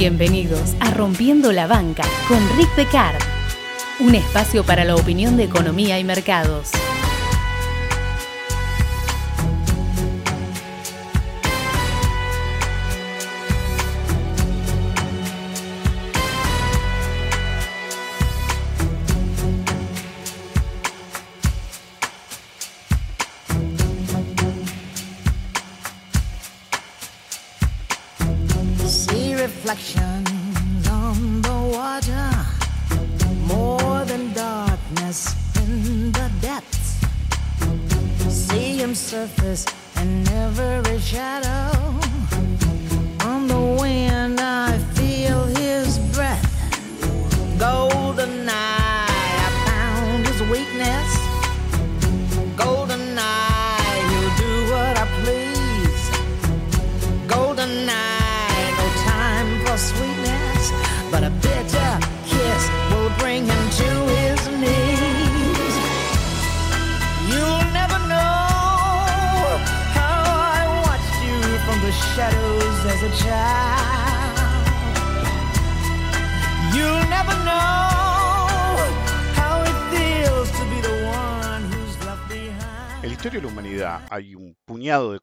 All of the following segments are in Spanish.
Bienvenidos a Rompiendo la Banca con Rick Pecard, un espacio para la opinión de economía y mercados.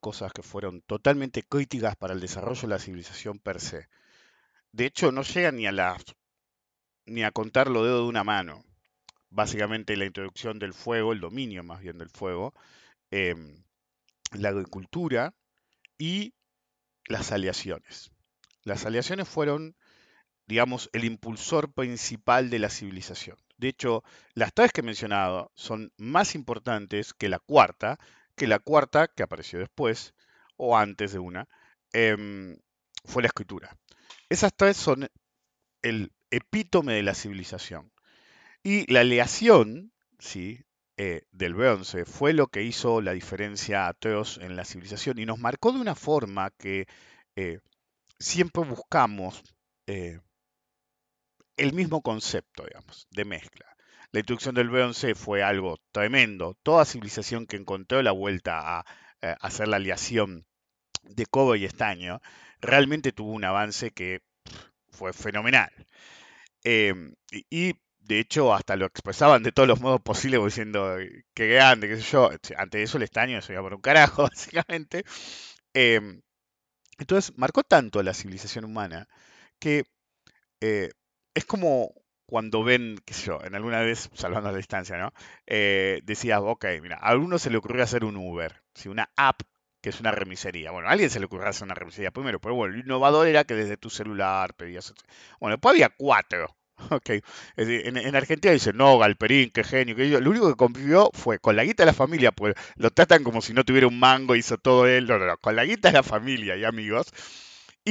Cosas que fueron totalmente críticas para el desarrollo de la civilización per se. De hecho, no llegan ni a las ni a contar los dedos de una mano. Básicamente la introducción del fuego, el dominio más bien del fuego, em, la agricultura y las aleaciones. Las aleaciones fueron, digamos, el impulsor principal de la civilización. De hecho, las tres que he mencionado son más importantes que la cuarta, que la cuarta que apareció después o antes de una, em, fue la escritura. Esas tres son el epítome de la civilización. Y la aleación, ¿sí? eh, del bronce fue lo que hizo la diferencia atroz en la civilización y nos marcó de una forma que eh, siempre buscamos eh, el mismo concepto, digamos, de mezcla. La introducción del bronce fue algo tremendo. Toda civilización que encontró la vuelta a eh, hacer la aleación de cobre y estaño realmente tuvo un avance que fue fenomenal. Em, y, de hecho hasta lo expresaban de todos los modos posibles, diciendo "Eh, qué grande, qué sé yo. Ante eso el estaño se iba por un carajo, básicamente. Em, entonces marcó tanto a la civilización humana que eh, es como cuando ven, qué sé yo, en alguna vez, salvando la distancia, ¿no? Eh, decías, ok, mira, a alguno se le ocurrió hacer un Uber, ¿sí? una app que es una remisería. Bueno, a alguien se le ocurrió hacer una remisería primero, pero bueno, lo innovador era que desde tu celular pedías. Bueno, después había cuatro. Ok, en, en Argentina dicen, no, Galperín, qué genio, que yo. Lo único que convivió fue con la guita de la familia, pues lo tratan como si no tuviera un mango, hizo todo él. No, no, no, con la guita de la familia y amigos,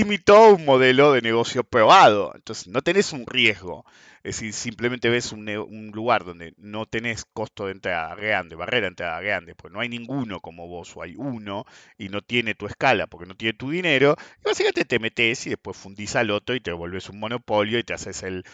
imitó un modelo de negocio probado. Entonces, no tenés un riesgo. Es decir, simplemente ves un, lugar donde no tenés costo de entrada grande, barrera de entrada grande, pues no hay ninguno como vos, o hay uno y no tiene tu escala porque no tiene tu dinero, y básicamente te metes y después fundís al otro y te volvés un monopolio y te haces el,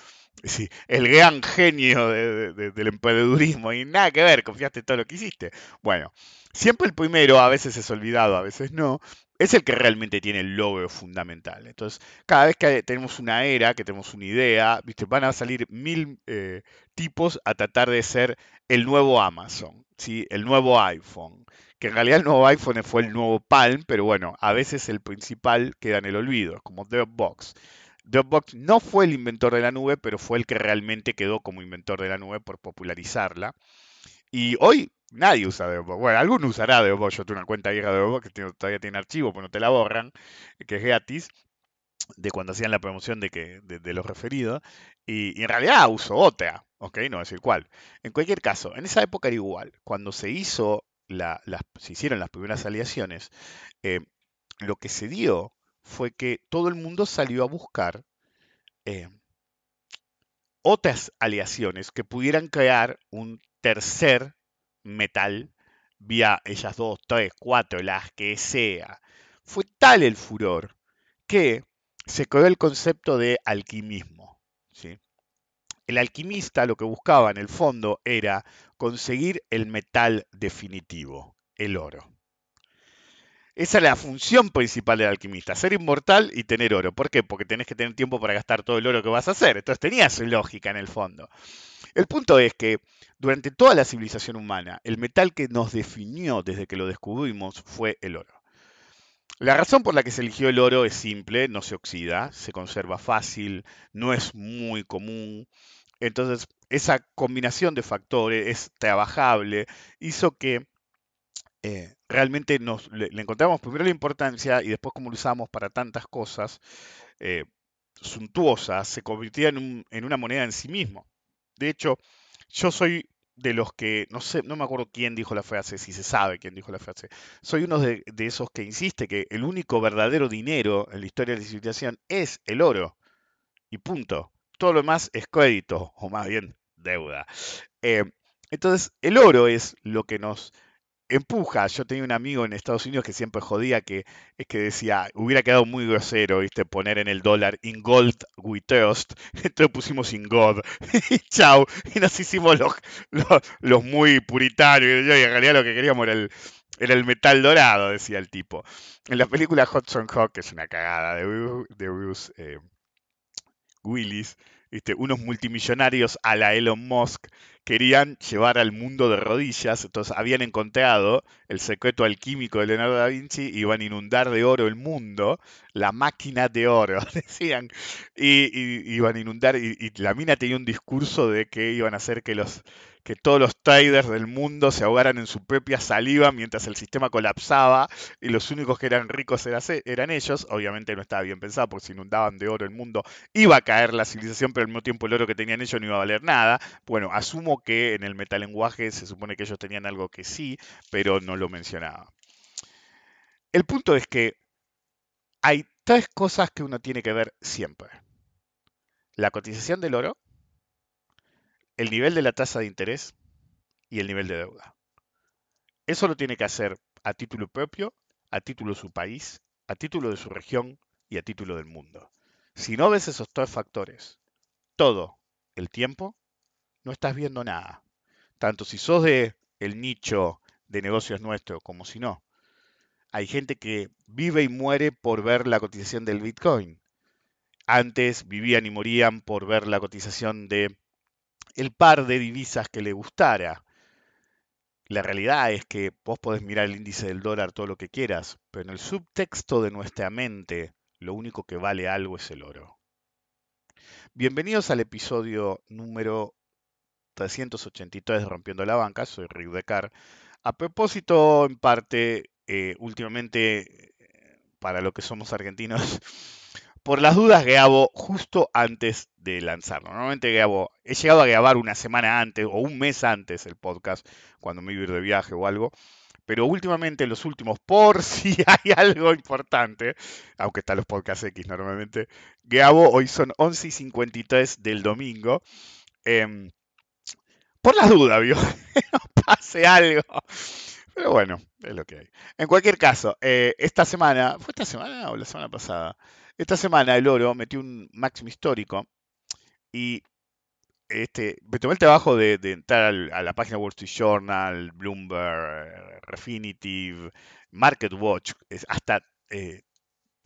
sí, el gran genio de- de- de- del emprendedurismo y nada que ver, confiaste en todo lo que hiciste. Bueno, siempre el primero, a veces es olvidado, a veces no, es el que realmente tiene el logro fundamental. Entonces, cada vez que tenemos una era, que tenemos una idea, ¿viste? van a salir mil eh, tipos a tratar de ser el nuevo Amazon, ¿sí? el nuevo iPhone. Que en realidad el nuevo iPhone fue el nuevo Palm, pero bueno, a veces el principal queda en el olvido, como Dropbox. Dropbox no fue el inventor de la nube, pero fue el que realmente quedó como inventor de la nube por popularizarla. Y hoy nadie usa Dropbox. Bueno, alguno usará Dropbox. Yo tengo una cuenta vieja de Dropbox que todavía tiene archivo, pero no te la borran, que es gratis, de cuando hacían la promoción de, que, de, de los. Y, en realidad uso otra, ¿ok? No voy a decir cuál. En cualquier caso, en esa época era igual. Cuando se hizo se hicieron las primeras aliaciones, eh, lo que se dio fue que todo el mundo salió a buscar eh, otras aleaciones que pudieran crear un tercer metal vía ellas dos, tres, cuatro, las que sea. Fue tal el furor que se creó el concepto de alquimismo. ¿sí? El alquimista lo que buscaba en el fondo era conseguir el metal definitivo, el oro. Esa es la función principal del alquimista, ser inmortal y tener oro. ¿Por qué? Porque tenés que tener tiempo para gastar todo el oro que vas a hacer. Entonces tenía su lógica en el fondo. El punto es que durante toda la civilización humana, el metal que nos definió desde que lo descubrimos fue el oro. La razón por la que se eligió el oro es simple, no se oxida, se conserva fácil, no es muy común. Entonces, esa combinación de factores es trabajable, hizo que eh, realmente nos, le, encontramos primero la importancia y después como lo usamos para tantas cosas eh, suntuosas, se convirtió en, en una moneda en sí mismo. De hecho, yo soy de los que, no sé, no me acuerdo quién dijo la frase, si se sabe quién dijo la frase, soy uno de, esos que insiste que el único verdadero dinero en la historia de la civilización es el oro. Y punto. Todo lo demás es crédito, o más bien deuda. Eh, entonces, el oro es lo que nos empuja. Yo tenía un amigo en Estados Unidos que siempre jodía que es que decía, hubiera quedado muy grosero, ¿viste? Poner en el dólar in gold we. Entonces pusimos in God. y chau. Y nos hicimos los, los, muy puritarios. Y en realidad lo que queríamos era el, era el metal dorado, decía el tipo. En la película Hudson Hawk, que es una cagada de, de Bruce eh, Willis, ¿viste? unos multimillonarios a la Elon Musk querían llevar al mundo de rodillas, entonces habían encontrado el secreto alquímico de Leonardo da Vinci y iban a inundar de oro el mundo, la máquina de oro, decían, y, y- iban a inundar, y, y la mina tenía un discurso de que iban a hacer que los que todos los traders del mundo se ahogaran en su propia saliva mientras el sistema colapsaba y los únicos que eran ricos era- eran ellos. Obviamente no estaba bien pensado porque si inundaban de oro el mundo iba a caer la civilización, pero al mismo tiempo el oro que tenían ellos no iba a valer nada. Bueno, asumo que en el metalenguaje se supone que ellos tenían algo que sí, pero no lo mencionaba. El punto es que hay tres cosas que uno tiene que ver siempre. La cotización del oro, el nivel de la tasa de interés y el nivel de deuda. Eso lo tiene que hacer a título propio, a título de su país, a título de su región y a título del mundo. Si no ves esos tres factores todo el tiempo, no estás viendo nada. Tanto si sos de el nicho de negocios nuestro como si no. Hay gente que vive y muere por ver la cotización del Bitcoin. Antes vivían y morían por ver la cotización de el par de divisas que le gustara. La realidad es que vos podés mirar el índice del dólar todo lo que quieras, pero en el subtexto de nuestra mente lo único que vale algo es el oro. Bienvenidos al episodio número 383 de Rompiendo la Banca, soy Rick Decar. A propósito, en parte, eh, últimamente, eh, para lo que somos argentinos, por las dudas grabo justo antes de lanzarlo. Normalmente grabo, he llegado a grabar una semana antes o un mes antes el podcast, cuando me iba a ir de viaje o algo. Pero últimamente, los últimos, por si hay algo importante, aunque están los podcasts X normalmente, grabo, hoy son 11 y 53 del domingo. em, por las dudas, ¿vio? pase algo. Pero bueno, es lo que hay. En cualquier caso, eh, esta semana, ¿fue esta semana o la semana pasada? Esta semana el oro metió un máximo histórico y este, me tomé el trabajo de, entrar al- a la página Wall Street Journal, Bloomberg, Refinitiv, Market Watch, hasta, eh,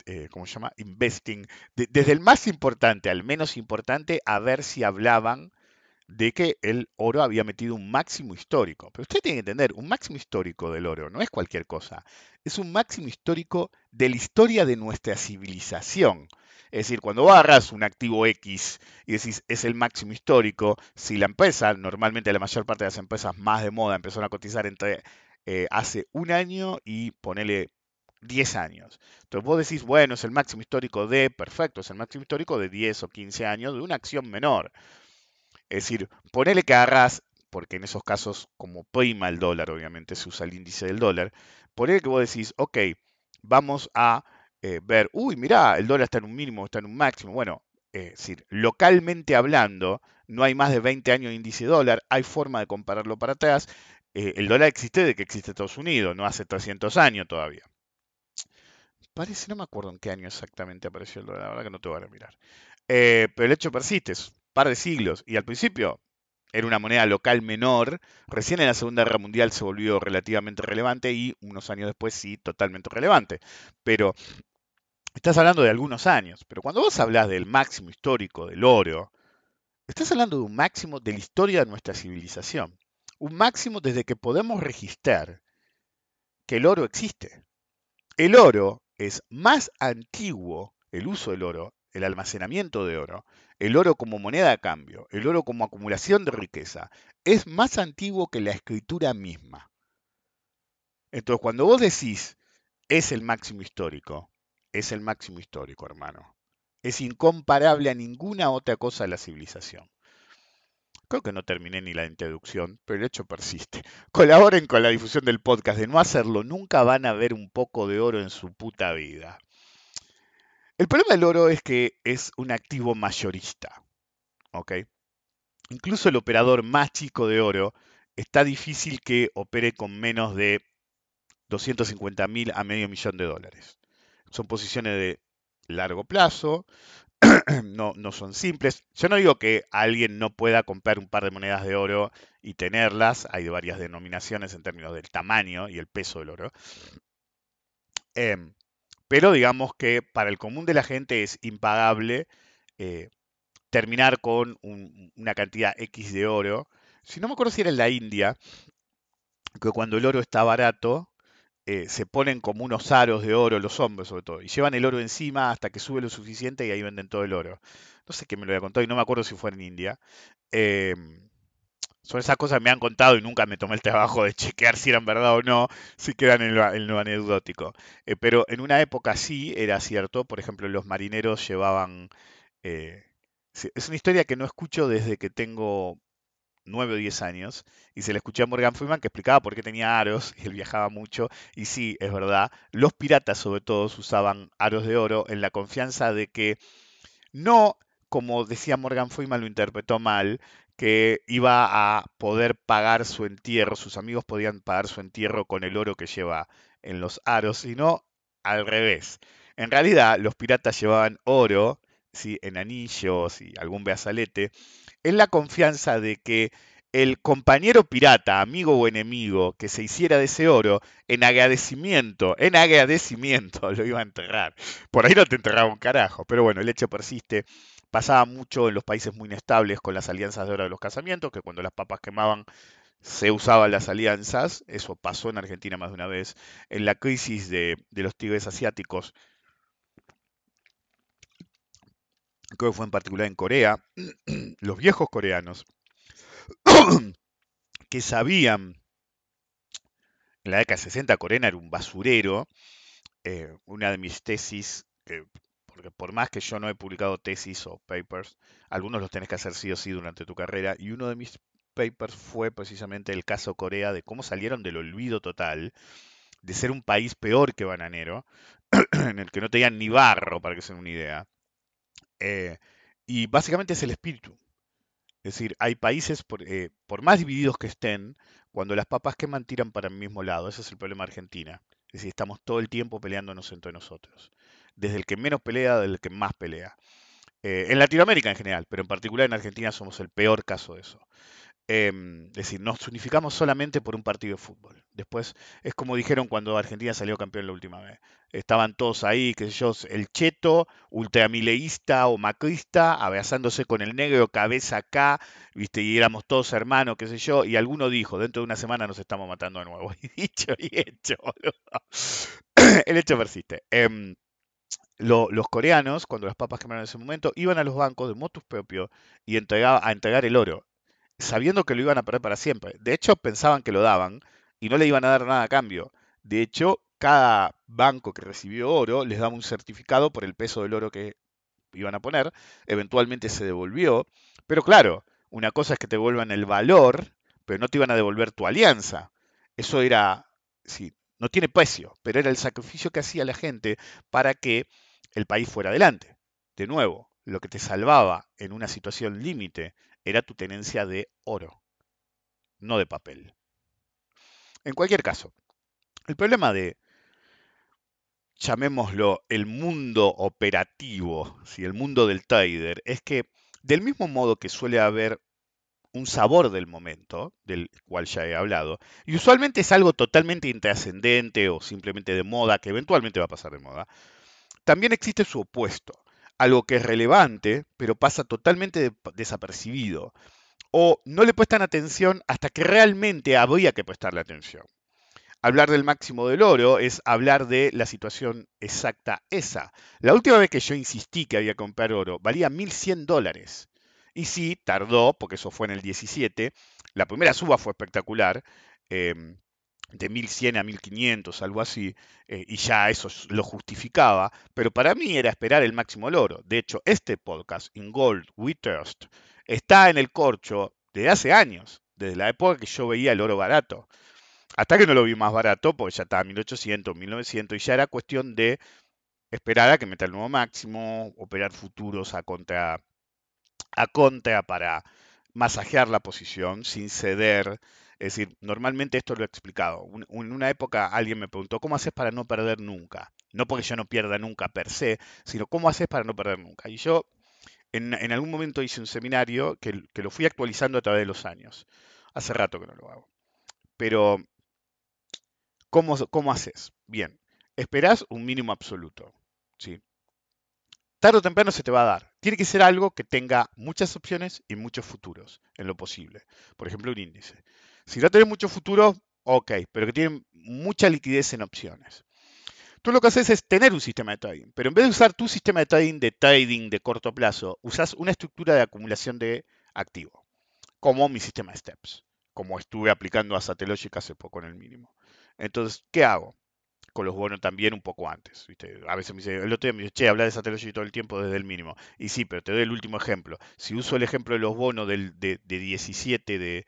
eh, ¿cómo se llama? Investing, de- desde el más importante al menos importante, a ver si hablaban de que el oro había metido un máximo histórico. Pero usted tiene que entender, un máximo histórico del oro no es cualquier cosa, es un máximo histórico de la historia de nuestra civilización. Es decir, cuando vos agarrás un activo X y decís es el máximo histórico, si la empresa, normalmente la mayor parte de las empresas más de moda empezaron a cotizar entre eh, hace un año y ponele 10 años. Entonces vos decís, bueno, es el máximo histórico de, perfecto, es el máximo histórico de 10 o 15 años de una acción menor. Es decir, ponele que agarrás, porque en esos casos, como prima el dólar, obviamente se usa el índice del dólar, ponele que vos decís, ok, vamos a eh, ver, uy, mirá, el dólar está en un mínimo, está en un máximo. Bueno, es decir, localmente hablando, no hay más de 20 años de índice dólar, hay forma de compararlo para atrás. Eh, el dólar existe de que existe Estados Unidos, no hace 300 años todavía. Parece, no me acuerdo en qué año exactamente apareció el dólar, la verdad que no te voy a mirar. Eh, pero el hecho persiste, par de siglos. Y al principio, era una moneda local menor, recién en la Segunda Guerra Mundial se volvió relativamente relevante y unos años después sí, totalmente relevante. Pero estás hablando de algunos años, pero cuando vos hablas del máximo histórico del oro, estás hablando de un máximo de la historia de nuestra civilización. Un máximo desde que podemos registrar que el oro existe. El oro es más antiguo, el uso del oro, el almacenamiento de oro, el oro como moneda de cambio, el oro como acumulación de riqueza, es más antiguo que la escritura misma. Entonces, cuando vos decís es el máximo histórico, es el máximo histórico, hermano. Es incomparable a ninguna otra cosa de la civilización. Creo que no terminé ni la introducción, pero el hecho persiste. Colaboren con la difusión del podcast. De no hacerlo, nunca van a ver un poco de oro en su puta vida. El problema del oro es que es un activo mayorista. ¿ok? Incluso el operador más chico de oro está difícil que opere con menos de 250 mil a medio millón de dólares. Son posiciones de largo plazo, no, no son simples. Yo no digo que alguien no pueda comprar un par de monedas de oro y tenerlas. Hay varias denominaciones en términos del tamaño y el peso del oro. Em, pero digamos que para el común de la gente es impagable eh, terminar con un- una cantidad X de oro. Si no me acuerdo si era en la India, que cuando el oro está barato, eh, se ponen como unos aros de oro, los hombres sobre todo, y llevan el oro encima hasta que sube lo suficiente y ahí venden todo el oro. No sé qué me lo había contado y no me acuerdo si fue en India. Em, son esas cosas que me han contado y nunca me tomé el trabajo de chequear si eran verdad o no, si quedan en lo, en lo anecdótico. Eh, pero en una época sí era cierto, por ejemplo, los marineros llevaban... eh, es una historia que no escucho desde que tengo 9 o 10 años, y se le escuché a Morgan Freeman que explicaba por qué tenía aros, y él viajaba mucho, y sí, es verdad, los piratas sobre todo usaban aros de oro en la confianza de que no, como decía Morgan Freeman, lo interpretó mal, que iba a poder pagar su entierro, sus amigos podían pagar su entierro con el oro que lleva en los aros, sino al revés. En realidad, los piratas llevaban oro, ¿sí? en anillos y algún brazalete, en la confianza de que el compañero pirata, amigo o enemigo, que se hiciera de ese oro, en agradecimiento, en agradecimiento, lo iba a enterrar. Por ahí no te enterraba un carajo, pero bueno, el hecho persiste. Pasaba mucho en los países muy inestables con las alianzas de oro de los casamientos, que cuando las papas quemaban se usaban las alianzas. Eso pasó en Argentina más de una vez. En la crisis de, los tigres asiáticos, creo que fue en particular en Corea, los viejos coreanos, que sabían, en la década de 60 Corea era un basurero, eh, una de mis tesis, porque por más que yo no he publicado tesis o papers, algunos los tenés que hacer sí o sí durante tu carrera, y uno de mis papers fue precisamente el caso Corea, de cómo salieron del olvido total, de ser un país peor que bananero, en el que no tenían ni barro, para que se una idea. Eh, y básicamente es el espíritu. Es decir, hay países, por, eh, por más divididos que estén, cuando las papas queman tiran para el mismo lado. Ese es el problema de Argentina. Es decir, estamos todo el tiempo peleándonos entre nosotros. Desde el que menos pelea, del que más pelea. Eh, en Latinoamérica en general, pero en particular en Argentina somos el peor caso de eso. Em, es decir, nos unificamos solamente por un partido de fútbol. Después es como dijeron cuando Argentina salió campeón la última vez. Estaban todos ahí, qué sé yo, el cheto, ultramileísta o macrista, abrazándose con el negro, cabeza acá, ¿viste? Y éramos todos hermanos, qué sé yo. Y alguno dijo, dentro de una semana nos estamos matando de nuevo. Y dicho y hecho, boludo. El hecho persiste. Em, lo- los coreanos, cuando las papas quemaron en ese momento, iban a los bancos de motus propio y entregaba- a entregar el oro sabiendo que lo iban a perder para siempre. De hecho, pensaban que lo daban y no le iban a dar nada a cambio. De hecho, cada banco que recibió oro les daba un certificado por el peso del oro que iban a poner. Eventualmente se devolvió. Pero claro, una cosa es que te devuelvan el valor, pero no te iban a devolver tu alianza. Eso era, sí, no tiene precio, pero era el sacrificio que hacía la gente para que el país fuera adelante. De nuevo, lo que te salvaba en una situación límite era tu tenencia de oro, no de papel. En cualquier caso, el problema de, llamémoslo, el mundo operativo, ¿sí? el mundo del trader, es que del mismo modo que suele haber un sabor del momento, del cual ya he hablado, y usualmente es algo totalmente intrascendente o simplemente de moda, que eventualmente va a pasar de moda, también existe su opuesto, algo que es relevante, pero pasa totalmente de- desapercibido, o no le prestan atención hasta que realmente habría que prestarle atención. Hablar del máximo del oro es hablar de la situación exacta esa. La última vez que yo insistí que había que comprar oro valía 1.100 dólares. Y sí, tardó, porque eso fue en el 17. La primera suba fue espectacular, em, de 1.100 a 1.500, algo así, eh, y ya eso lo justificaba. Pero para mí era esperar el máximo del oro. De hecho, este podcast, In Gold We está en el corcho desde hace años, desde la época que yo veía el oro barato. Hasta que no lo vi más barato, porque ya estaba a 1800, 1900, y ya era cuestión de esperar a que meta el nuevo máximo, operar futuros a contra, a contra para masajear la posición sin ceder. Es decir, normalmente esto lo he explicado. En una época alguien me preguntó, ¿cómo haces para no perder nunca? No porque yo no pierda nunca per se, sino ¿cómo haces para no perder nunca? Y yo en, en algún momento hice un seminario que, que lo fui actualizando a través de los años. Hace rato que no lo hago. Pero ¿Cómo, cómo haces? Bien, esperás un mínimo absoluto. ¿sí? Tarde o temprano se te va a dar. Tiene que ser algo que tenga muchas opciones y muchos futuros en lo posible. Por ejemplo, un índice. Si no tenés muchos futuros, ok, pero que tienen mucha liquidez en opciones. Tú lo que haces es tener un sistema de trading, pero en vez de usar tu sistema de trading de trading de corto plazo, usas una estructura de acumulación de activo, como mi sistema de steps, como estuve aplicando a Satellogic hace poco en el mínimo. Entonces, ¿qué hago? Con los bonos también un poco antes. A veces me dice, el otro día me dice, che, habla de Satellogic todo el tiempo desde el mínimo. Y sí, pero te doy el último ejemplo. Si uso el ejemplo de los bonos del, de, de 17 de,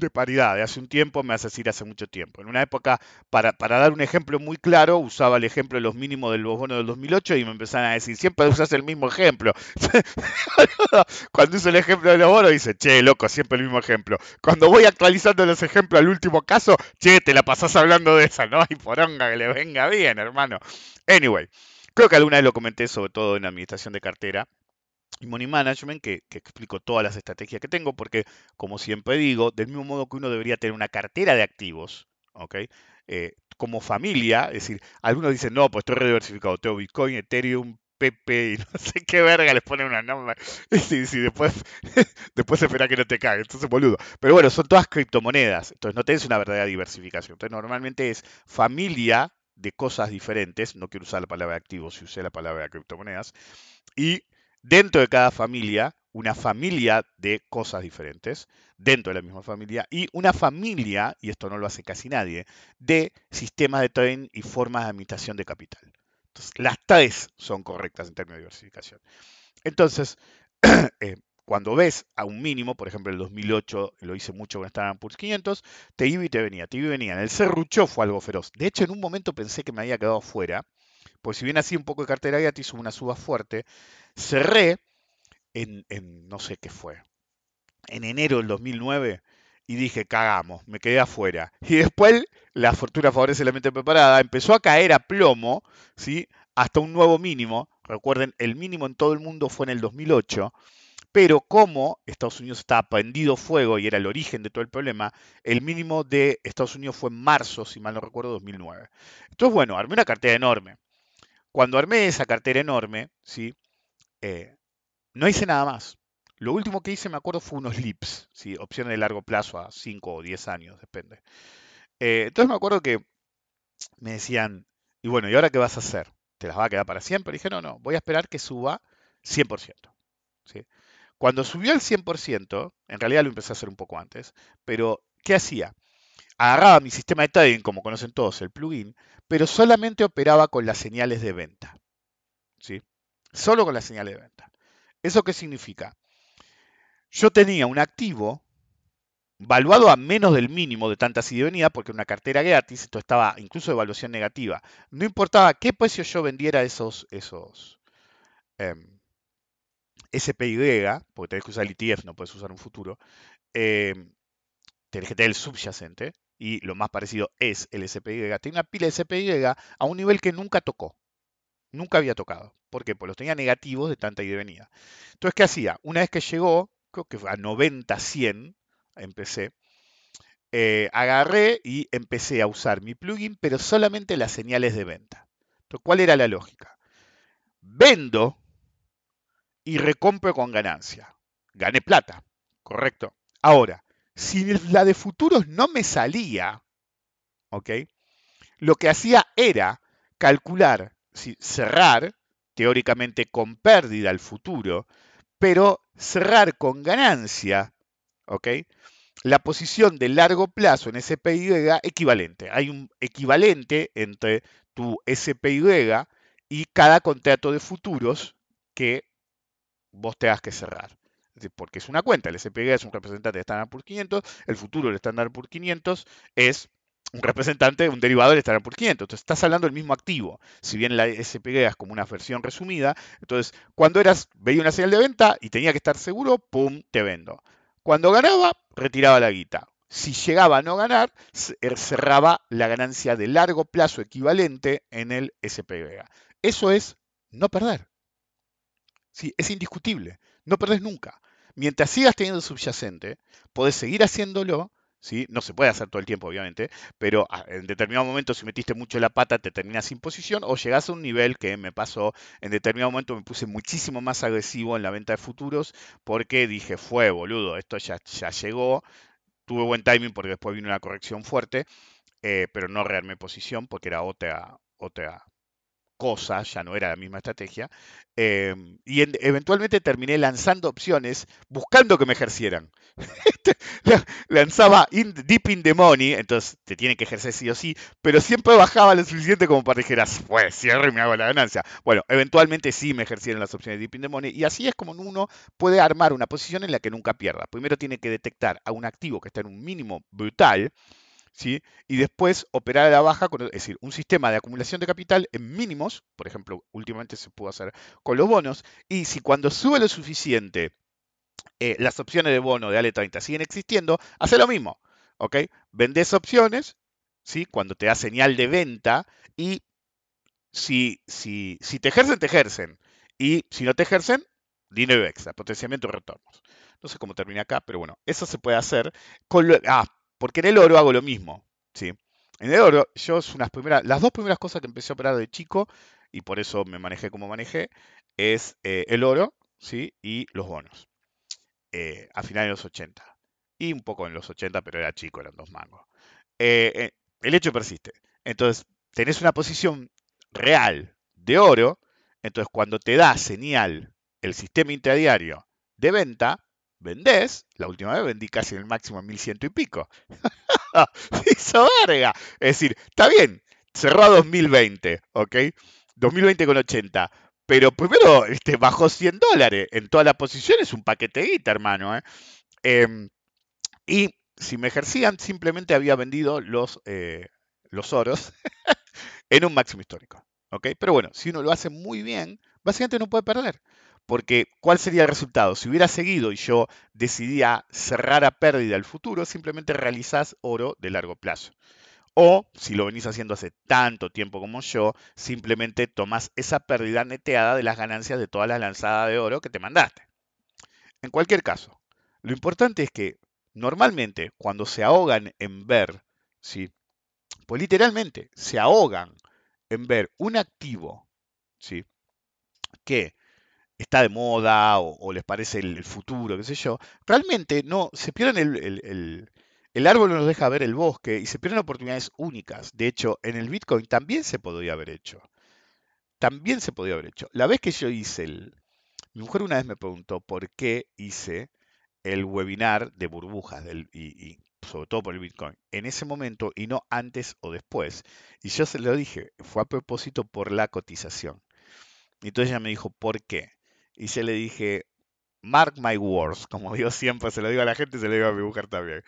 de paridad de hace un tiempo, me hace decir hace mucho tiempo. En una época, para, para dar un ejemplo muy claro, usaba el ejemplo de los mínimos de los bonos del 2008 y me empezaron a decir, siempre usas el mismo ejemplo. Cuando uso el ejemplo de los bonos, dice, che, loco, siempre el mismo ejemplo. Cuando voy actualizando los ejemplos al último caso, che, te la pasás hablando de esa, no hay poronga que le venga bien, hermano. Anyway, creo que alguna vez lo comenté, sobre todo en administración de cartera y Money Management, que, explico todas las estrategias que tengo, porque, como siempre digo, del mismo modo que uno debería tener una cartera de activos, ¿ok? Eh, como familia, es decir, algunos dicen, no, pues estoy rediversificado, tengo Bitcoin, Ethereum, Pepe y no sé qué verga, les ponen una nombre. Y sí, sí, después, después espera que no te cague, entonces boludo. Pero bueno, son todas criptomonedas, entonces no tenés una verdadera diversificación. Entonces normalmente es familia de cosas diferentes, no quiero usar la palabra activos, si usé la palabra criptomonedas, y dentro de cada familia, una familia de cosas diferentes, dentro de la misma familia, y una familia, y esto no lo hace casi nadie, de sistemas de trading y formas de administración de capital. Entonces, las tres son correctas en términos de diversificación. Entonces, eh, cuando ves a un mínimo, por ejemplo, el 2008 lo hice mucho con Standard Poor's 500, te iba y te venía, te iba y venía. En el serrucho fue algo feroz. De hecho, en un momento pensé que me había quedado fuera, pues si bien hacía un poco de cartera gratis, hubo una suba fuerte, cerré en, en no sé qué fue, en enero del 2009 y dije, cagamos, me quedé afuera. Y después la fortuna favorece la mente preparada, empezó a caer a plomo, ¿sí? Hasta un nuevo mínimo. Recuerden, el mínimo en todo el mundo fue en el 2008, pero como Estados Unidos estaba prendido fuego y era el origen de todo el problema, el mínimo de Estados Unidos fue en marzo, si mal no recuerdo, 2009. Entonces, bueno, armé una cartera enorme. Cuando armé esa cartera enorme, ¿sí? Eh, no hice nada más. Lo último que hice, me acuerdo, fue unos LIPS, opciones de largo plazo a 5 o 10 años, depende. Eh, entonces me acuerdo que me decían, y bueno, ¿y ahora qué vas a hacer? ¿Te las va a quedar para siempre? Y dije, no, no, voy a esperar que suba 100%. ¿sí? Cuando subió al 100%, en realidad lo empecé a hacer un poco antes, pero ¿qué hacía? Agarraba mi sistema de trading, como conocen todos, el plugin, pero solamente operaba con las señales de venta. ¿sí? Solo con las señales de venta. ¿Eso qué significa? Yo tenía un activo valuado a menos del mínimo de tanta ida y porque una cartera gratis, esto estaba incluso de evaluación negativa. No importaba qué precio yo vendiera esos, esos em, SPY, porque tenés que usar el ETF, no puedes usar un futuro, em, tenés que tener el subyacente, y lo más parecido es el SPY. Tenía una pila de SPY a un nivel que nunca tocó. Nunca había tocado. ¿Por qué? Pues los tenía negativos de tanta ida y venida. Entonces, ¿qué hacía? Una vez que llegó, creo que a 90, 100, empecé, eh, agarré y empecé a usar mi plugin, pero solamente las señales de venta. Entonces, ¿cuál era la lógica? Vendo y recompro con ganancia. Gané plata, correcto. Ahora, si la de futuros no me salía, ¿ok? Lo que hacía era calcular, si, cerrar, teóricamente con pérdida al futuro, pero cerrar con ganancia, ¿ok? La posición de largo plazo en SPY equivalente. Hay un equivalente entre tu SPY y cada contrato de futuros que vos tengas que cerrar. Porque es una cuenta, el SPY es un representante de Standard por 500, el futuro del Standard por 500 es un representante, un derivado del Standard por 500. Entonces estás hablando del mismo activo. Si bien la SPY es como una versión resumida, entonces cuando eras, veía una señal de venta y tenía que estar seguro, pum, te vendo. Cuando ganaba, retiraba la guita. Si llegaba a no ganar, er, cerraba la ganancia de largo plazo equivalente en el SPY. Eso es no perder. Sí, es indiscutible. No perdés nunca. Mientras sigas teniendo subyacente, podés seguir haciéndolo ¿sí? No se puede hacer todo el tiempo, obviamente, pero ah, en determinado momento si metiste mucho la pata te terminas sin posición o llegás a un nivel que me pasó, en determinado momento me puse muchísimo más agresivo en la venta de futuros porque dije, fue boludo, esto ya, ya llegó, tuve buen timing porque después vino una corrección fuerte, eh, pero no rearmé posición porque era otra, otra cosa, ya no era la misma estrategia, em, y eventualmente terminé lanzando opciones buscando que me ejercieran. Este, lanzaba deep in the money, entonces te tiene que ejercer sí o sí, pero siempre bajaba lo suficiente como para que dijeras, pues y me hago la ganancia. Bueno, eventualmente sí me ejercieron las opciones deep in the money, y así es como uno puede armar una posición en la que nunca pierda. Primero tiene que detectar a un activo que está en un mínimo brutal, y después operar a la baja, es decir, un sistema de acumulación de capital en mínimos, por ejemplo, últimamente se pudo hacer con los bonos, y si cuando sube lo suficiente eh, las opciones de bono de ALE30 siguen existiendo, hace lo mismo, ¿ok? Vendes opciones, ¿sí? Cuando te da señal de venta y si, si, si te ejercen, te ejercen. Y si no te ejercen, dinero extra, potenciamiento de retornos. No sé cómo termina acá, pero bueno, eso se puede hacer con lo, ah, porque en el oro hago lo mismo. ¿sí? En el oro, yo unas primeras, las dos primeras cosas que empecé a operar de chico, y por eso me manejé como manejé, es eh, el oro ¿sí? y los bonos. Eh, a finales de los 80. Y un poco en los 80, pero era chico, eran dos mangos. Eh, el hecho persiste. Entonces, tenés una posición real de oro, entonces cuando te da señal el sistema intradiario de venta, vendés, la última vez vendí casi en el máximo en 1100 y pico. Hizo verga. Es decir, está bien, cerró a 2020, ¿ok? 2020 con 80. Pero primero este, bajó 100 dólares. En todas las posiciones un paquete de guita, hermano. ¿eh? Em, y si me ejercían, simplemente había vendido los, eh, los oros en un máximo histórico. ¿ok? Pero bueno, si uno lo hace muy bien, básicamente no puede perder. Porque, ¿cuál sería el resultado? Si hubiera seguido y yo decidía cerrar a pérdida el futuro, simplemente realizás oro de largo plazo. O, si lo venís haciendo hace tanto tiempo como yo, simplemente tomás esa pérdida neteada de las ganancias de todas las lanzadas de oro que te mandaste. En cualquier caso, lo importante es que normalmente cuando se ahogan en ver, ¿sí? pues literalmente se ahogan en ver un activo ¿sí? que está de moda o, les parece el, futuro, qué sé yo, realmente no, se pierden el, el, árbol nos deja ver el bosque y se pierden oportunidades únicas. De hecho, en el Bitcoin también se podría haber hecho. También se podría haber hecho. La vez que yo hice el... Mi mujer una vez me preguntó por qué hice el webinar de burbujas del, y, sobre todo por el Bitcoin, en ese momento y no antes o después. Y yo se lo dije, fue a propósito por la cotización. Y entonces ella me dijo, ¿por qué? Y se le dije, mark my words, como yo siempre se lo digo a la gente, se lo digo a mi mujer también.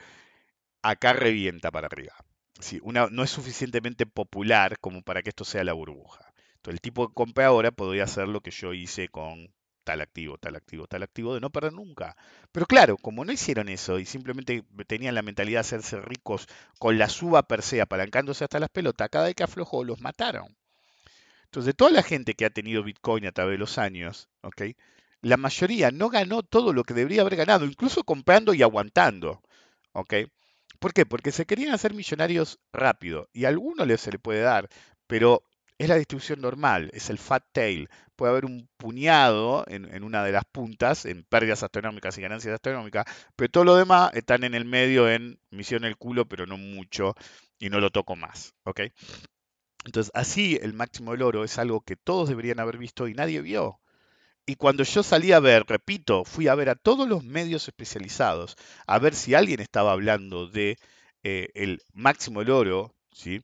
Acá revienta para arriba. Sí, una, no es suficientemente popular como para que esto sea la burbuja. Entonces, el tipo que compra ahora podría hacer lo que yo hice con tal activo, tal activo, tal activo, de no perder nunca. Pero claro, como no hicieron eso y simplemente tenían la mentalidad de hacerse ricos con la suba per se, apalancándose hasta las pelotas, cada vez que aflojó los mataron. Entonces, toda la gente que ha tenido Bitcoin a través de los años, la mayoría no ganó todo lo que debería haber ganado, incluso comprando y aguantando. ¿Ok? ¿Por qué? Porque se querían hacer millonarios rápido y a algunos les se le puede dar, pero es la distribución normal, es el fat tail. Puede haber un puñado en, en una de las puntas, en pérdidas astronómicas y ganancias astronómicas, pero todo lo demás están en el medio en misión el culo, pero no mucho, y no lo toco más. ¿Ok? Entonces, así el máximo del oro es algo que todos deberían haber visto y nadie vio. Y cuando yo salí a ver, repito, fui a ver a todos los medios especializados, a ver si alguien estaba hablando de eh, el máximo del oro, ¿sí?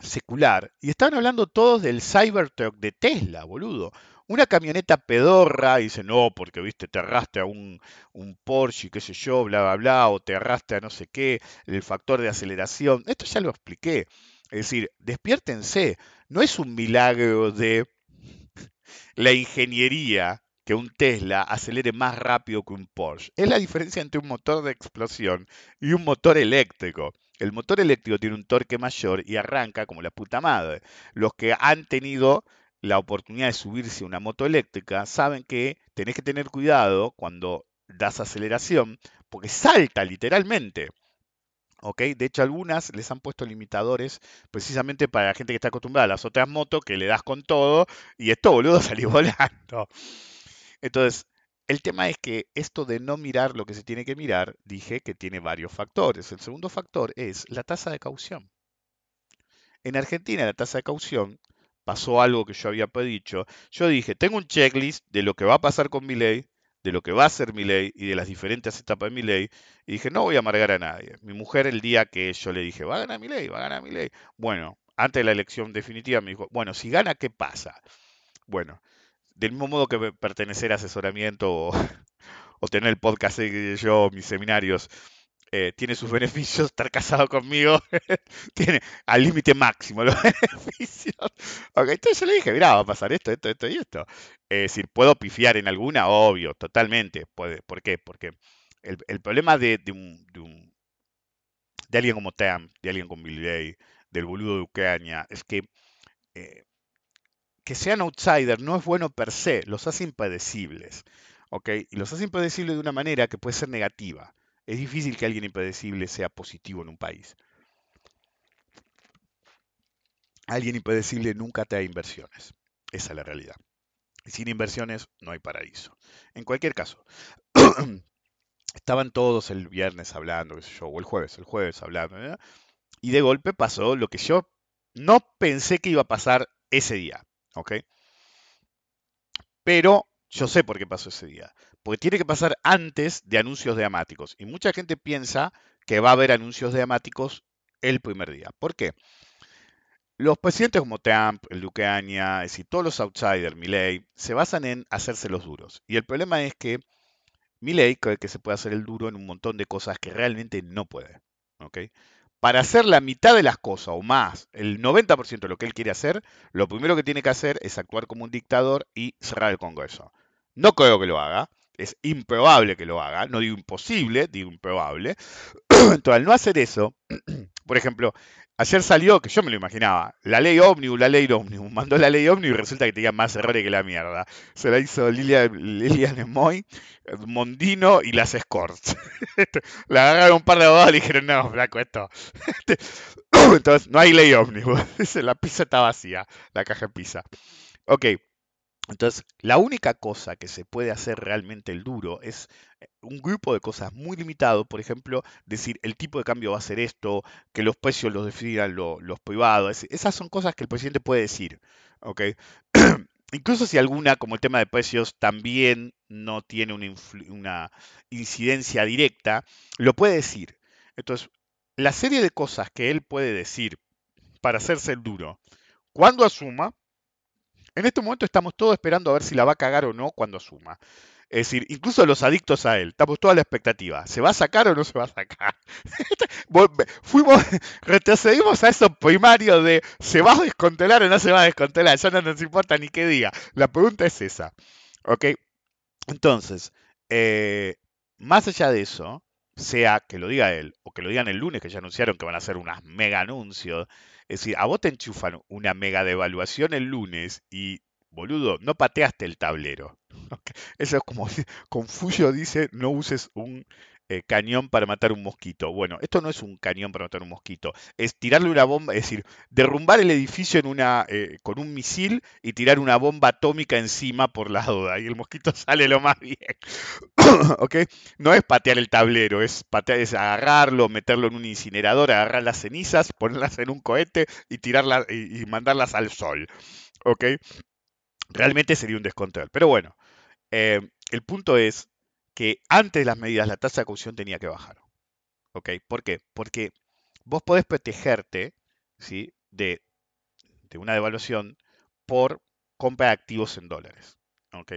secular, y estaban hablando todos del Cybertruck de Tesla, boludo. Una camioneta pedorra, y dice, no, porque viste, te arrastre a un, un Porsche, qué sé yo, bla, bla, bla, o te arrastre a no sé qué, el factor de aceleración. Esto ya lo expliqué. Es decir, despiértense. No es un milagro de la ingeniería que un Tesla acelere más rápido que un Porsche. Es la diferencia entre un motor de explosión y un motor eléctrico. El motor eléctrico tiene un torque mayor y arranca como la puta madre. Los que han tenido la oportunidad de subirse a una moto eléctrica saben que tenés que tener cuidado cuando das aceleración porque salta literalmente. ¿Ok? De hecho, algunas les han puesto limitadores precisamente para la gente que está acostumbrada a las otras motos que le das con todo y esto, boludo, salió volando. Entonces, el tema es que esto de no mirar lo que se tiene que mirar, dije que tiene varios factores. El segundo factor es la tasa de caución. En Argentina la tasa de caución pasó algo que yo había pedido. Yo dije, tengo un checklist de lo que va a pasar con mi ley, de lo que va a ser mi ley y de las diferentes etapas de mi ley. Y dije, no voy a amargar a nadie. Mi mujer el día que yo le dije, va a ganar mi ley, va a ganar mi ley. Bueno, antes de la elección definitiva me dijo, bueno, si gana, ¿qué pasa? Bueno, del mismo modo que pertenecer a asesoramiento o, o tener el podcast que yo, mis seminarios, eh, tiene sus beneficios, estar casado conmigo tiene al límite máximo los beneficios. Okay, entonces yo le dije, mira, va a pasar esto, esto, esto y esto. Es decir, ¿puedo pifiar en alguna? Obvio, totalmente. ¿Por qué? Porque el, problema de, un, de, un, de, alguien como Tam, de alguien como Gates, del boludo de Ucrania, es que eh, que sean outsiders no es bueno per se, los hace impredecibles. ¿ok? Y los hace impredecibles de una manera que puede ser negativa. Es difícil que alguien impredecible sea positivo en un país. Alguien impredecible nunca trae inversiones. Esa es la realidad. Sin inversiones no hay paraíso. En cualquier caso, estaban todos el viernes hablando, qué sé yo, o el jueves, el jueves hablando, y de golpe pasó lo que yo no pensé que iba a pasar ese día. ¿Ok? Pero yo sé por qué pasó ese día. Porque tiene que pasar antes de anuncios dramáticos. Y mucha gente piensa que va a haber anuncios dramáticos el primer día. ¿Por qué? Los presidentes como Trump, el Ucrania, es decir, todos los outsiders, Milley, se basan en hacerse los duros. Y el problema es que Milley cree que se puede hacer el duro en un montón de cosas que realmente no puede. ¿ok? para hacer la mitad de las cosas o más, el 90% de lo que él quiere hacer, lo primero que tiene que hacer es actuar como un dictador y cerrar el Congreso. No creo que lo haga, es improbable que lo haga, no digo imposible, digo improbable. Entonces, al no hacer eso, por ejemplo, ayer salió, que yo me lo imaginaba, la ley ómnibus, la ley ómnibus, mandó la ley ómnibus y resulta que tenía más errores que la mierda. Se la hizo Lilian, Lilian Moy, Mondino y las Escorts. la agarraron un par de abogados y dijeron, no, flaco, esto. Entonces, no hay ley ómnibus. la pizza está vacía, la caja de pizza. Ok. Entonces, la única cosa que se puede hacer realmente el duro es eh, un grupo de cosas muy limitado, por ejemplo, decir el tipo de cambio va a ser esto, que los precios los definan lo- los privados, es- esas son cosas que el presidente puede decir, ¿ok? Incluso si alguna, como el tema de precios, también no tiene una, una incidencia directa, lo puede decir. Entonces, la serie de cosas que él puede decir para hacerse el duro, cuando asuma, en este momento estamos todos esperando a ver si la va a cagar o no cuando asuma. Es decir, incluso los adictos a él, estamos toda la expectativa. ¿Se va a sacar o no se va a sacar? Fuimos, retrocedimos a esos primarios de ¿se va a descontelar o no se va a descontelar? Ya no nos importa ni qué diga. La pregunta es esa. ¿Ok? Entonces, eh, más allá de eso, sea que lo diga él o que lo digan el lunes, que ya anunciaron que van a hacer unas mega anuncios, es decir, a vos te enchufan una mega devaluación el lunes y boludo, no pateaste el tablero. Eso es como Confucio dice, no uses un eh, cañón para matar un mosquito. Bueno, esto no es un cañón para matar un mosquito, es tirarle una bomba, es decir, derrumbar el edificio eh, con un misil y tirar una bomba atómica encima por la duda. Y el mosquito sale lo más bien. No es patear el tablero, es, patear, es agarrarlo, meterlo en un incinerador, agarrar las cenizas, ponerlas en un cohete y, tirarlas, y, mandarlas al sol. Realmente sería un descontrol. Pero bueno, eh, el punto es que antes de las medidas la tasa de caución tenía que bajar. ¿Ok? ¿Por qué? Porque vos podés protegerte ¿sí? de, de una devaluación por compra de activos en dólares. ¿Ok?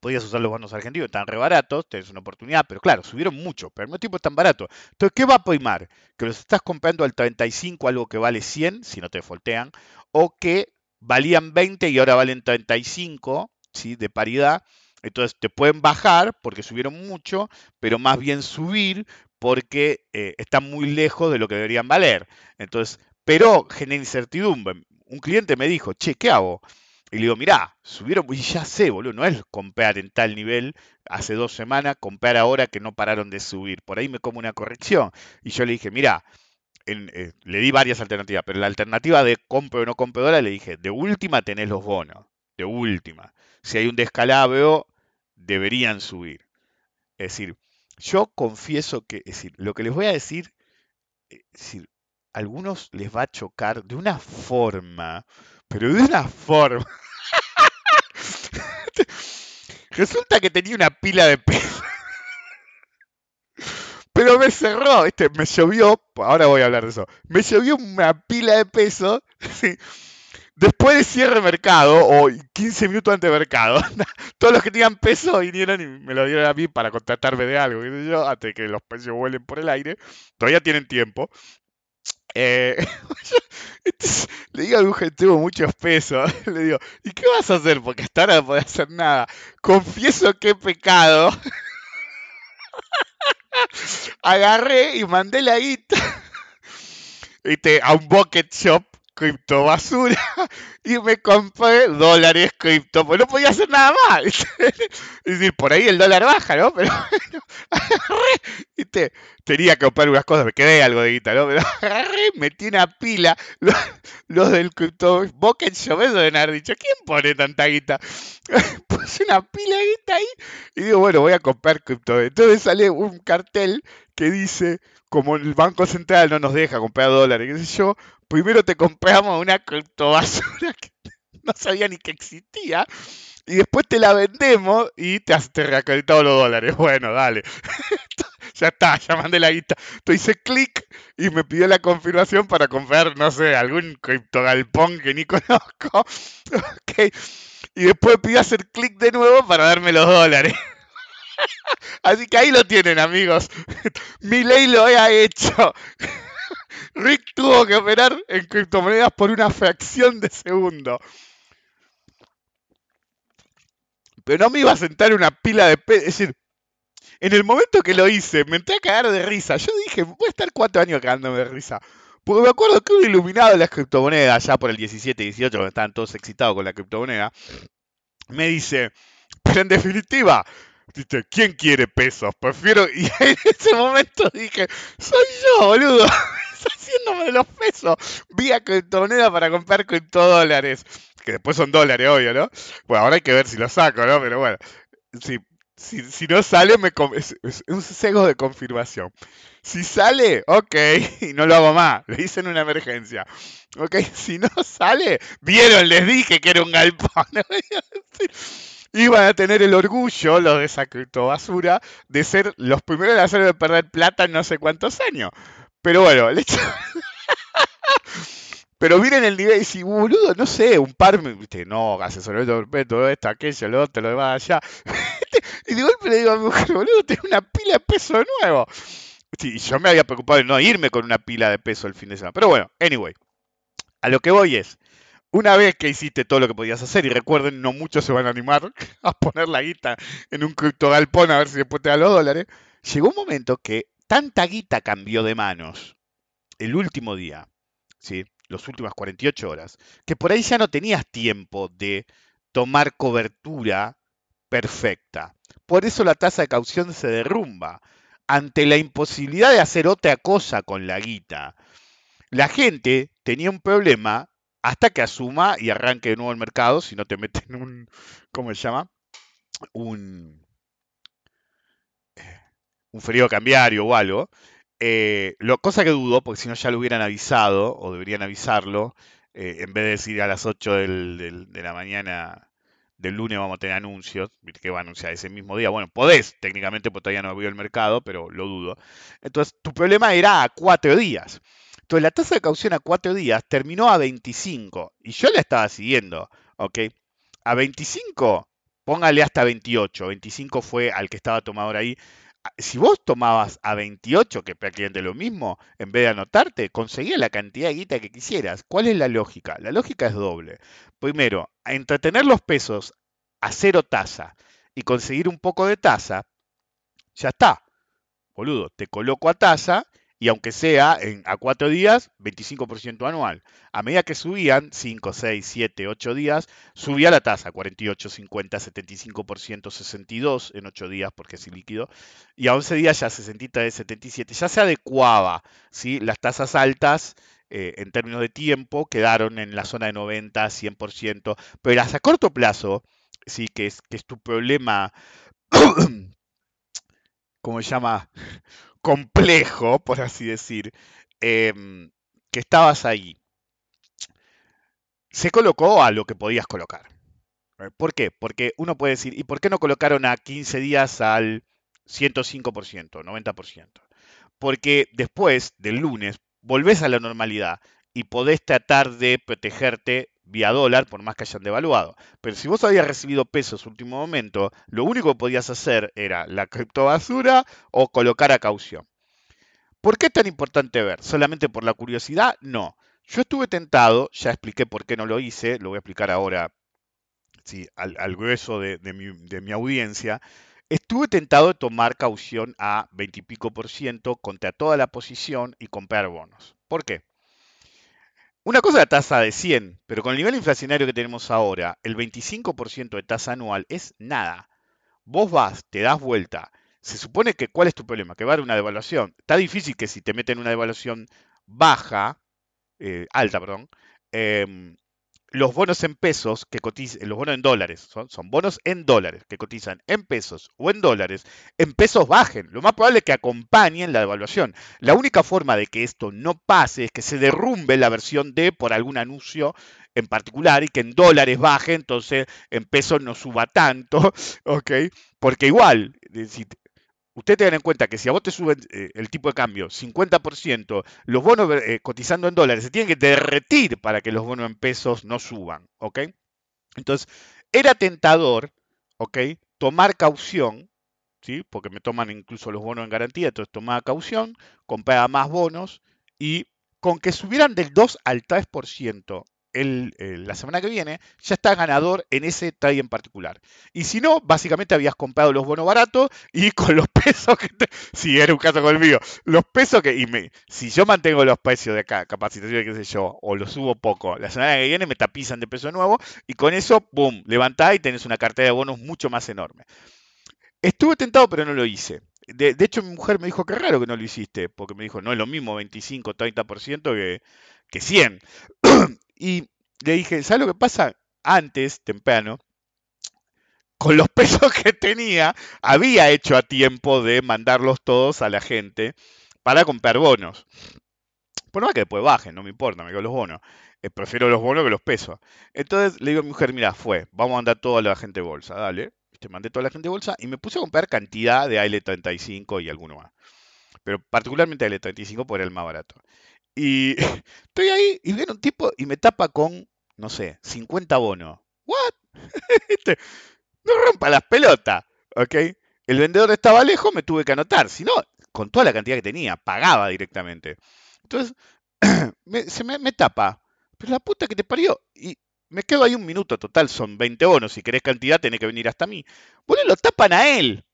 Podías usar los bonos argentinos, están re baratos, tenés una oportunidad, pero claro, subieron mucho, pero al mismo tiempo están baratos. Entonces, ¿qué va a primar? Que los estás comprando al 35, algo que vale 100, si no te voltean, o que valían 20 y ahora valen 35, ¿sí? De paridad. Entonces te pueden bajar porque subieron mucho, pero más bien subir porque eh, están muy lejos de lo que deberían valer. Entonces, pero genera incertidumbre. Un cliente me dijo, che, ¿qué hago? Y le digo, mirá, subieron, y ya sé, boludo, no es comprar en tal nivel hace dos semanas, comprar ahora que no pararon de subir. Por ahí me como una corrección. Y yo le dije, mirá, eh, le di varias alternativas, pero la alternativa de compro o no compro dólar le dije, de última tenés los bonos, de última. Si hay un descalabro, deberían subir. Es decir, yo confieso que, es decir, lo que les voy a decir, eh, es decir, a algunos les va a chocar de una forma, pero de una forma. Resulta que tenía una pila de pesos. Pero me cerró, este, me llovió, ahora voy a hablar de eso. Me llovió una pila de pesos. sí, Después de cierre mercado, o 15 minutos antes de mercado, todos los que tenían peso vinieron y me lo dieron a mí para contratarme de algo, sé yo, de que los precios vuelen por el aire. Todavía tienen tiempo. Eh, yo, entonces, le digo al mujer, tengo muchos pesos. Le digo, ¿y qué vas a hacer? Porque hasta ahora no podés hacer nada. Confieso que he pecado. Agarré y mandé la guita ¿viste? a un bucket shop cripto basura y me compré dólares cripto, pues no podía hacer nada más. Es decir, por ahí el dólar baja, ¿no? Pero bueno, agarré, ¿viste? tenía que comprar unas cosas, me quedé algo de guita, ¿no? Pero agarré, metí una pila, los, los del cripto bucket shop, eso deben haber dicho, ¿quién pone tanta guita? Puse una pila de guita ahí y digo, bueno, voy a comprar cripto. Entonces sale un cartel que dice, como el Banco Central no nos deja comprar dólares, qué yo, primero te compramos una criptobasura que no sabía ni que existía y después te la vendemos y te, has- te los dólares. Bueno, dale. ya está, ya mandé la guita. Entonces hice clic y me pidió la confirmación para comprar, no sé, algún criptogalpón que ni conozco. ok. Y después pidió hacer clic de nuevo para darme los dólares. Así que ahí lo tienen, amigos. Mi ley lo ha hecho. Rick tuvo que operar en criptomonedas por una fracción de segundo. Pero no me iba a sentar una pila de. Es decir, en el momento que lo hice, me entré a cagar de risa. Yo dije, voy a estar cuatro años cagándome de risa. Porque me acuerdo que un iluminado de las criptomonedas, ya por el 17, 18, cuando estaban todos excitados con la criptomoneda, me dice, pero en definitiva, dice, ¿quién quiere pesos? Prefiero... Y en ese momento dije, soy yo, boludo. Haciéndome los pesos. Vía criptomoneda para comprar criptodólares. Que después son dólares, obvio, ¿no? Bueno, ahora hay que ver si lo saco, ¿no? Pero bueno, si, si, si no sale, me es, un sesgo de confirmación. Si sale, ok, y no lo hago más, le hice en una emergencia. Ok, si no sale, vieron, les dije que era un galpón. Iban a tener el orgullo, los de esa criptobasura, de ser los primeros en hacerme perder plata en no sé cuántos años. Pero bueno, el hecho... Pero miren el nivel y si, boludo, no sé, un par, viste, no, asesoramiento perpetuo, esto, aquello, lo otro, lo demás allá. y de golpe le digo a mi mujer, boludo, tengo una pila de peso de nuevo. Sí, yo me había preocupado de no irme con una pila de peso el fin de semana. Pero bueno, anyway, a lo que voy es, una vez que hiciste todo lo que podías hacer, y recuerden, no muchos se van a animar a poner la guita en un criptogalpón a ver si después te da los dólares, llegó un momento que tanta guita cambió de manos el último día, ¿sí? las últimas 48 horas, que por ahí ya no tenías tiempo de tomar cobertura perfecta. Por eso la tasa de caución se derrumba ante la imposibilidad de hacer otra cosa con la guita. La gente tenía un problema hasta que asuma y arranque de nuevo el mercado, si no te meten un, ¿cómo se llama? Un, un frío cambiario o algo. Eh, lo, cosa que dudo, porque si no ya lo hubieran avisado, o deberían avisarlo, eh, en vez de decir a las 8 del- de la mañana del lunes vamos a tener anuncios, que va a anunciar ese mismo día. Bueno, podés técnicamente, porque todavía no abrió el mercado, pero lo dudo. Entonces, tu problema era a cuatro días. Entonces, la tasa de caución a cuatro días terminó a 25 y yo la estaba siguiendo, ¿ok? A 25, póngale hasta 28. 25 fue al que estaba tomador ahí. A- Si vos tomabas a 28, que prácticamente lo mismo, en vez de anotarte, conseguías la cantidad de guita que quisieras. ¿Cuál es la lógica? La lógica es doble. Primero, entretener los pesos a cero tasa y conseguir un poco de tasa, ya está. Boludo, te coloco a tasa y aunque sea a cuatro días, 25% anual. A medida que subían, 5, 6, 7, 8 días, subía la tasa, 48, 50, 75%, 62 en 8 días porque es líquido, y a 11 días ya 63, 77, ya se adecuaba, ¿sí? Las tasas altas eh, en términos de tiempo quedaron en la zona de 90, 100%, pero a corto plazo, sí, que es, que es tu problema, ¿cómo se llama? Complejo, por así decir, em, que estabas ahí, se colocó a lo que podías colocar. Eh, ¿Por qué? Porque uno puede decir, ¿y por qué no colocaron a 15 días al 105%, 90%? Porque después del lunes volvés a la normalidad y podés tratar de protegerte vía dólar, por más que hayan devaluado. Pero si vos habías recibido pesos último momento, lo único que podías hacer era la criptobasura o colocar a caución. ¿Por qué es tan importante ver? ¿Solamente por la curiosidad? No. Yo estuve tentado, ya expliqué por qué no lo hice, lo voy a explicar ahora sí, al, grueso de, de mi, de mi audiencia. Estuve tentado de tomar caución a 20 y pico por ciento contra toda la posición y comprar bonos. ¿Por qué? Una cosa es la tasa de 100, pero con el nivel inflacionario que tenemos ahora, el 25% de tasa anual es nada. Vos vas, te das vuelta. Se supone que, ¿cuál es tu problema? Que va a haber una devaluación. Está difícil que si te meten una devaluación baja, eh, alta, perdón, em, los bonos en pesos que cotizan, los bonos en dólares, son, son bonos en dólares que cotizan en pesos o en dólares, en pesos bajen. Lo más probable es que acompañen la devaluación. La única forma de que esto no pase es que se derrumbe la versión D por algún anuncio en particular y que en dólares baje, entonces en pesos no suba tanto, ¿ok? Porque igual, eh, si Usted tenga en cuenta que si a vos te suben eh, el tipo de cambio 50%, los bonos eh, cotizando en dólares se tienen que derretir para que los bonos en pesos no suban, ¿ok? Entonces, era tentador, ¿ok? Tomar caución, ¿sí? Porque me toman incluso los bonos en garantía, entonces tomaba caución, compraba más bonos y con que subieran del 2 al 3% eh, la semana que viene, ya estás ganador en ese trade en particular. Y si no, básicamente habías comprado los bonos baratos y con los pesos que te... Si era un caso con el mío, los pesos que... Y me, si yo mantengo los precios de acá, capacitación, qué sé yo, o los subo poco, la semana que viene me tapizan de peso nuevo y con eso, boom, levantás y tenés una cartera de bonos mucho más enorme. Estuve tentado, pero no lo hice. De, de hecho, mi mujer me dijo, qué raro que no lo hiciste, porque me dijo, no es lo mismo 25, 30% que, que 100. y le dije, ¿sabes lo que pasa? Antes, temprano, con los pesos que tenía, había hecho a tiempo de mandarlos todos a la gente para comprar bonos. Por más que después bajen, no me importa, me quedo los bonos. Eh, prefiero los bonos que los pesos. Entonces le digo a mi mujer, mira, fue, vamos a mandar toda la gente bolsa, dale. Te mandé toda la gente de bolsa y me puse a comprar cantidad de AL35 y alguno más. Pero particularmente AL35 porque era el más barato. Y estoy ahí y viene un tipo y me tapa con, no sé, 50 bonos. ¿What? Este, no rompa las pelotas, ¿ok? El vendedor estaba lejos, me tuve que anotar. Si no, con toda la cantidad que tenía, pagaba directamente. Entonces, me- se me, me tapa. Pero la puta que te parió. Y me quedo ahí un minuto, total, son 20 bonos. Si querés cantidad, tenés que venir hasta mí. Bueno, lo tapan a él.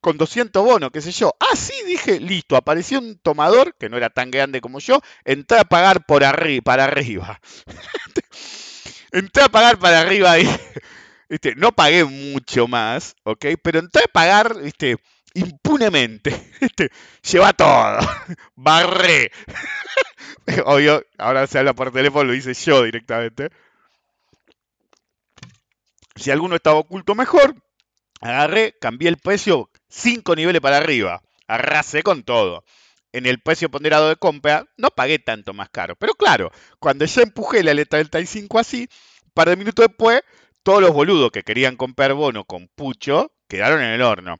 con 200 bonos, qué sé yo. Ah, sí, dije, listo, apareció un tomador, que no era tan grande como yo, entré a pagar por arriba, para arriba. entré a pagar para arriba ahí. Este, no pagué mucho más, ¿ok? Pero entré a pagar, este, impunemente. Este, lleva todo. Barré. Obvio, ahora se habla por teléfono, lo hice yo directamente. Si alguno estaba oculto mejor, agarré, cambié el precio 5 niveles para arriba. Arrasé con todo. En el precio ponderado de compra no pagué tanto más caro. Pero claro, cuando ya empujé la letra 35 así, un par de minutos después, todos los boludos que querían comprar bono con pucho quedaron en el horno.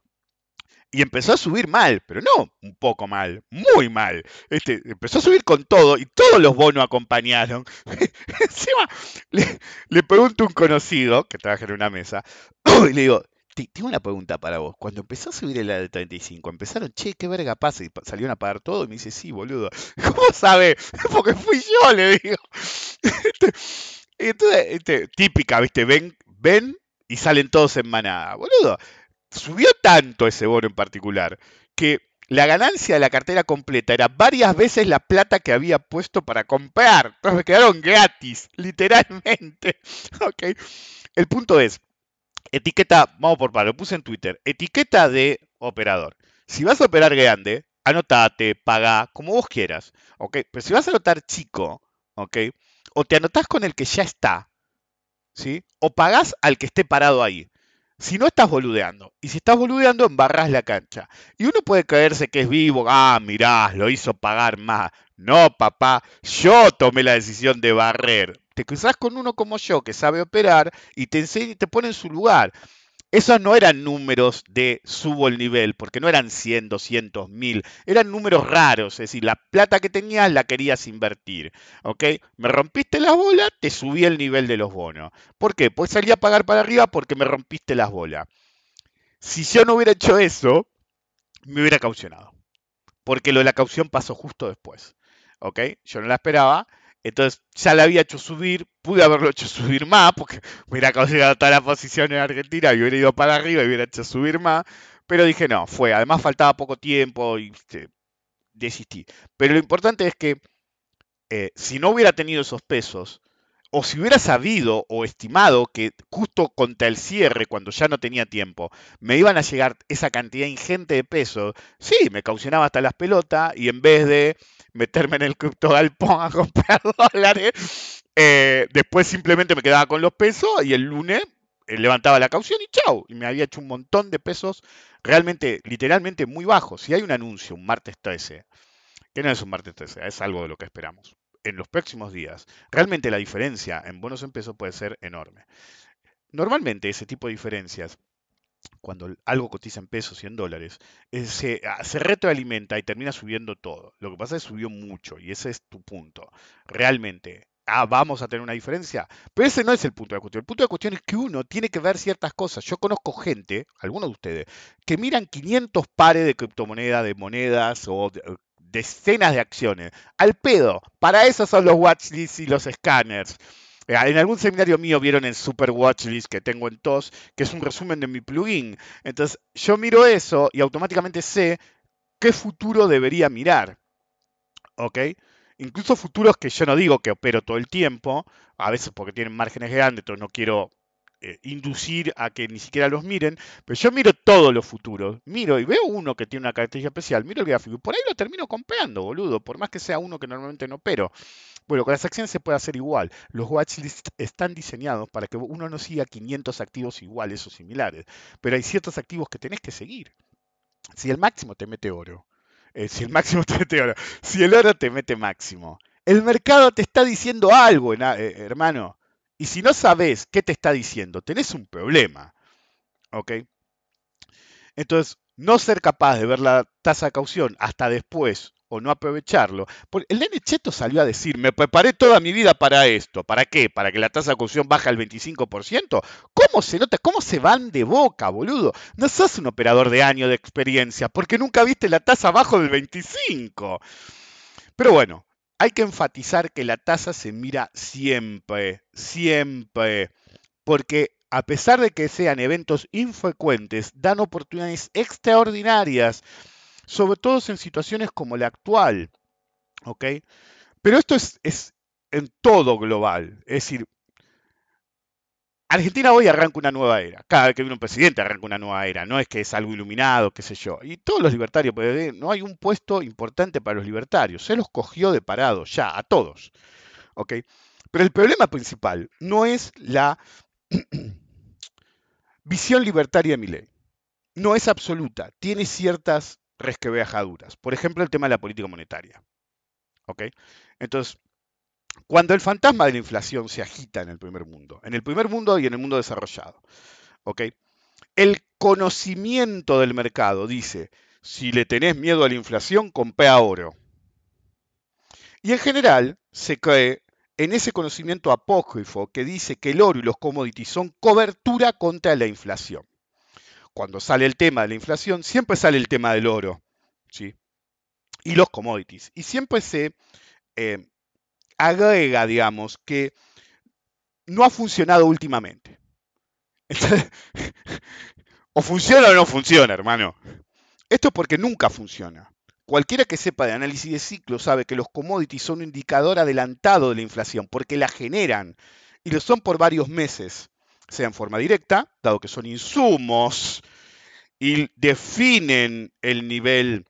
Y empezó a subir mal, pero no un poco mal, muy mal. Este, empezó a subir con todo y todos los bonos acompañaron. Encima, le, pregunto a un conocido que trabaja en una mesa y le digo, "Te- tengo una pregunta para vos. Cuando empezó a subir el de 35, empezaron, che, qué verga pasa, y salieron a pagar todo. Y me dice, sí, boludo. ¿Cómo sabe? Porque fui yo, le digo. Este, entonces, este, típica, ¿viste? Ven, ven y salen todos en manada. Boludo, subió tanto ese bono en particular que la ganancia de la cartera completa era varias veces la plata que había puesto para comprar. Entonces me quedaron gratis, literalmente. Ok. El punto es, etiqueta, vamos por paro, lo puse en Twitter, etiqueta de operador. Si vas a operar grande, anotate, paga, como vos quieras, ¿ok? Pero si vas a anotar chico, ¿ok? O te anotás con el que ya está, ¿sí? O pagás al que esté parado ahí. Si no estás boludeando, y si estás boludeando, embarrás la cancha. Y uno puede creerse que es vivo, ah, mirá, lo hizo pagar más. No, papá, yo tomé la decisión de barrer. Te cruzás con uno como yo que sabe operar y te enseña y te pone en su lugar. Esos no eran números de subo el nivel, porque no eran 100, 200, 1000, eran números raros, es decir, la plata que tenías la querías invertir, ¿ok? Me rompiste las bolas, te subí el nivel de los bonos. ¿Por qué? Pues salí a pagar para arriba porque me rompiste las bolas. Si yo no hubiera hecho eso, me hubiera caucionado, porque lo de la caución pasó justo después, ¿ok? Yo no la esperaba, entonces ya la había hecho subir, pude haberlo hecho subir más, porque hubiera caucionado toda la posición en Argentina y hubiera ido para arriba y hubiera hecho subir más, pero dije no, fue, además faltaba poco tiempo y este, desistí. Pero lo importante es que eh, si no hubiera tenido esos pesos, o si hubiera sabido o estimado que justo contra el cierre, cuando ya no tenía tiempo, me iban a llegar esa cantidad ingente de pesos, sí, me caucionaba hasta las pelotas y en vez de meterme en el cripto galpón a comprar dólares, eh, después simplemente me quedaba con los pesos y el lunes eh, levantaba la caución y chau. Y me había hecho un montón de pesos realmente, literalmente muy bajos. Si hay un anuncio, un martes 13, que no es un martes 13, es algo de lo que esperamos. En los próximos días, realmente la diferencia en bonos en pesos puede ser enorme. Normalmente ese tipo de diferencias, cuando algo cotiza en pesos y en dólares, eh, se, ah, se retroalimenta y termina subiendo todo. Lo que pasa es que subió mucho y ese es tu punto. Realmente, ah, vamos a tener una diferencia. Pero ese no es el punto de la cuestión. El punto de la cuestión es que uno tiene que ver ciertas cosas. Yo conozco gente, algunos de ustedes, que miran 500 pares de criptomonedas, de monedas o de- decenas de acciones. Al pedo. Para eso son los watchlists y los scanners. Eh, En algún seminario mío vieron el Super Watchlist que tengo en TOS, que es un resumen de mi plugin. Entonces, yo miro eso y automáticamente sé qué futuro debería mirar. ¿Ok? Incluso futuros que yo no digo que opero todo el tiempo, a veces porque tienen márgenes grandes, entonces no quiero eh, inducir a que ni siquiera los miren, pero yo miro todos los futuros, miro y veo uno que tiene una característica especial, miro el gráfico y por ahí lo termino comprando, boludo, por más que sea uno que normalmente no opero. Bueno, con las acciones se puede hacer igual. Los watchlists están diseñados para que uno no siga 500 activos iguales o similares, pero hay ciertos activos que tenés que seguir. Si el máximo te mete oro, eh, si el máximo te mete oro, si el oro te mete máximo, el mercado te está diciendo algo, eh, hermano. Y si no sabes qué te está diciendo, tenés un problema. ¿Ok? Entonces, no ser capaz de ver la tasa de caución hasta después o no aprovecharlo. Porque el nene Cheto salió a decir, me preparé toda mi vida para esto. ¿Para qué? ¿Para que la tasa de caución baje al 25%? ¿Cómo se nota? ¿Cómo se van de boca, boludo? No sos un operador de año de experiencia porque nunca viste la tasa abajo del 25%. Pero bueno, hay que enfatizar que la tasa se mira siempre, siempre. Porque a pesar de que sean eventos infrecuentes, dan oportunidades extraordinarias, sobre todo en situaciones como la actual. ¿ok? Pero esto es, es en todo global. Es decir, Argentina hoy arranca una nueva era. Cada vez que viene un presidente arranca una nueva era. No es que es algo iluminado, qué sé yo. Y todos los libertarios, pues, no hay un puesto importante para los libertarios. Se los cogió de parado, ya, a todos. ¿Ok? Pero el problema principal no es la visión libertaria de mi ley. No es absoluta. Tiene ciertas resquebrajaduras. Por ejemplo, el tema de la política monetaria. ¿Ok? Entonces, cuando el fantasma de la inflación se agita en el primer mundo, en el primer mundo y en el mundo desarrollado, ¿ok? El conocimiento del mercado dice, si le tenés miedo a la inflación, compra oro. Y en general se cree en ese conocimiento apócrifo que dice que el oro y los commodities son cobertura contra la inflación. Cuando sale el tema de la inflación, siempre sale el tema del oro, ¿sí? Y los commodities. Y siempre se eh, agrega, digamos, que no ha funcionado últimamente. o funciona o no funciona, hermano. Esto es porque nunca funciona. Cualquiera que sepa de análisis de ciclo sabe que los commodities son un indicador adelantado de la inflación, porque la generan y lo son por varios meses, sea en forma directa, dado que son insumos y definen el nivel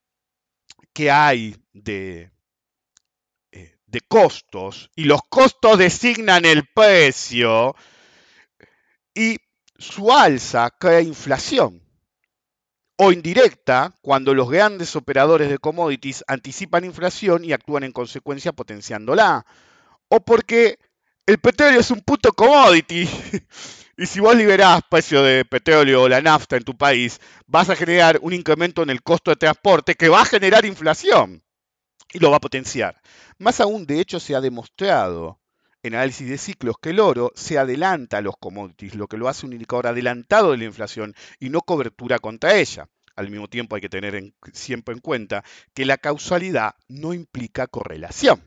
que hay de, de costos y los costos designan el precio y su alza crea inflación o indirecta cuando los grandes operadores de commodities anticipan inflación y actúan en consecuencia potenciándola o porque el petróleo es un puto commodity. Y si vos liberás precio de petróleo o la nafta en tu país vas a generar un incremento en el costo de transporte que va a generar inflación y lo va a potenciar. Más aún, de hecho, se ha demostrado en análisis de ciclos que el oro se adelanta a los commodities, lo que lo hace un indicador adelantado de la inflación y no cobertura contra ella. Al mismo tiempo hay que tener siempre en cuenta que la causalidad no implica correlación.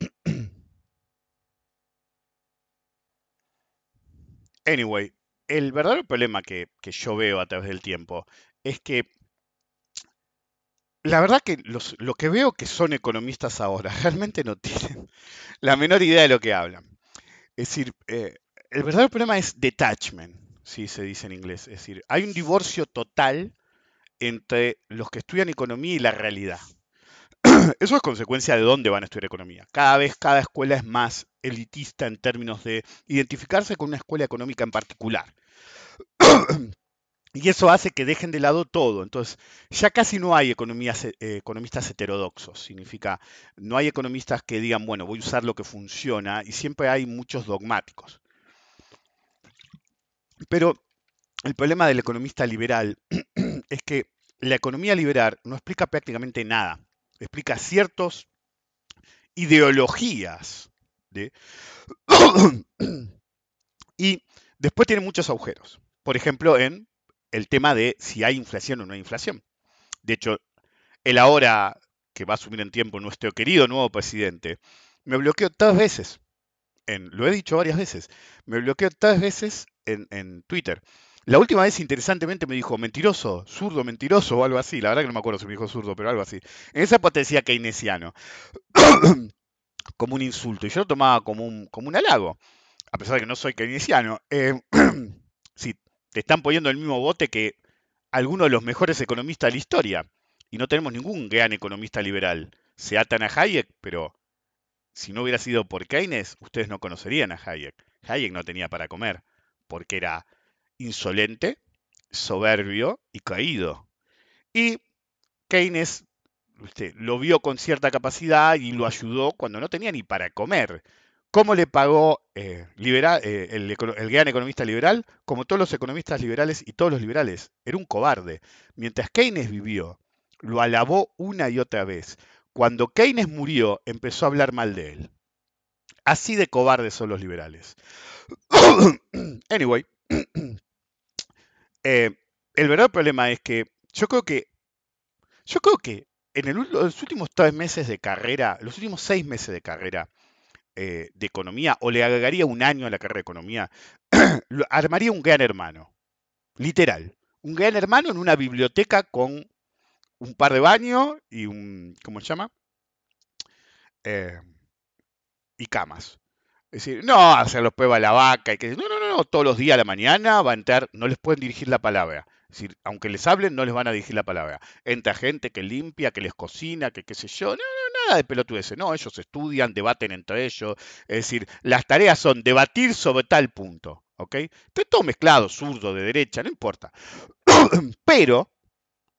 Anyway, el verdadero problema que, que yo veo a través del tiempo es que la verdad que lo que veo que son economistas ahora realmente no tienen la menor idea de lo que hablan. Es decir, eh, el verdadero problema es detachment, si se dice en inglés. Es decir, hay un divorcio total entre los que estudian economía y la realidad. Eso es consecuencia de dónde van a estudiar economía. Cada vez cada escuela es más elitista en términos de identificarse con una escuela económica en particular. Y eso hace que dejen de lado todo. Entonces, ya casi no hay eh, economistas heterodoxos. Significa, no hay economistas que digan, bueno, voy a usar lo que funciona, y siempre hay muchos dogmáticos. Pero el problema del economista liberal es que la economía liberal no explica prácticamente nada. Explica ciertas ideologías. y después tiene muchos agujeros. Por ejemplo, en el tema de si hay inflación o no hay inflación. De hecho, el ahora que va a asumir en tiempo nuestro querido nuevo presidente, me bloqueó tres veces. En, lo he dicho varias veces. Me bloqueó tres veces en, Twitter. La última vez, interesantemente, me dijo mentiroso, zurdo, mentiroso o algo así. La verdad que no me acuerdo si me dijo zurdo, pero algo así. En esa parte decía keynesiano. como un insulto. Y yo lo tomaba como un, como un halago. A pesar de que no soy keynesiano. Eh, te están poniendo el mismo bote que algunos de los mejores economistas de la historia. Y no tenemos ningún gran economista liberal. Se atan a Hayek, pero si no hubiera sido por Keynes, ustedes no conocerían a Hayek. Hayek no tenía para comer, porque era insolente, soberbio y caído. Y Keynes lo vio con cierta capacidad y lo ayudó cuando no tenía ni para comer. ¿Cómo le pagó eh, eh, el, gran economista liberal? Como todos los economistas liberales y todos los liberales. Era un cobarde. Mientras Keynes vivió, lo alabó una y otra vez. Cuando Keynes murió, empezó a hablar mal de él. Así de cobardes son los liberales. anyway, eh, el verdadero problema es que yo creo que yo creo que en los últimos tres meses de carrera, los últimos seis meses de carrera, eh, de economía, o le agregaría un año a la carrera de economía, armaría un gran hermano, literal. Un gran hermano en una biblioteca con un par de baños y un, ¿cómo se llama? Eh, y camas. Es decir, no hacer los pruebas a la vaca y que no, no, no, no, todos los días a la mañana va a entrar, no les pueden dirigir la palabra. Es decir, aunque les hablen, no les van a dirigir la palabra. Entra gente que limpia, que les cocina, que qué sé yo. No, no, nada de pelotudeces. No, ellos estudian, debaten entre ellos. Es decir, las tareas son debatir sobre tal punto. ¿Ok? Está todo mezclado, zurdo, de derecha, no importa. Pero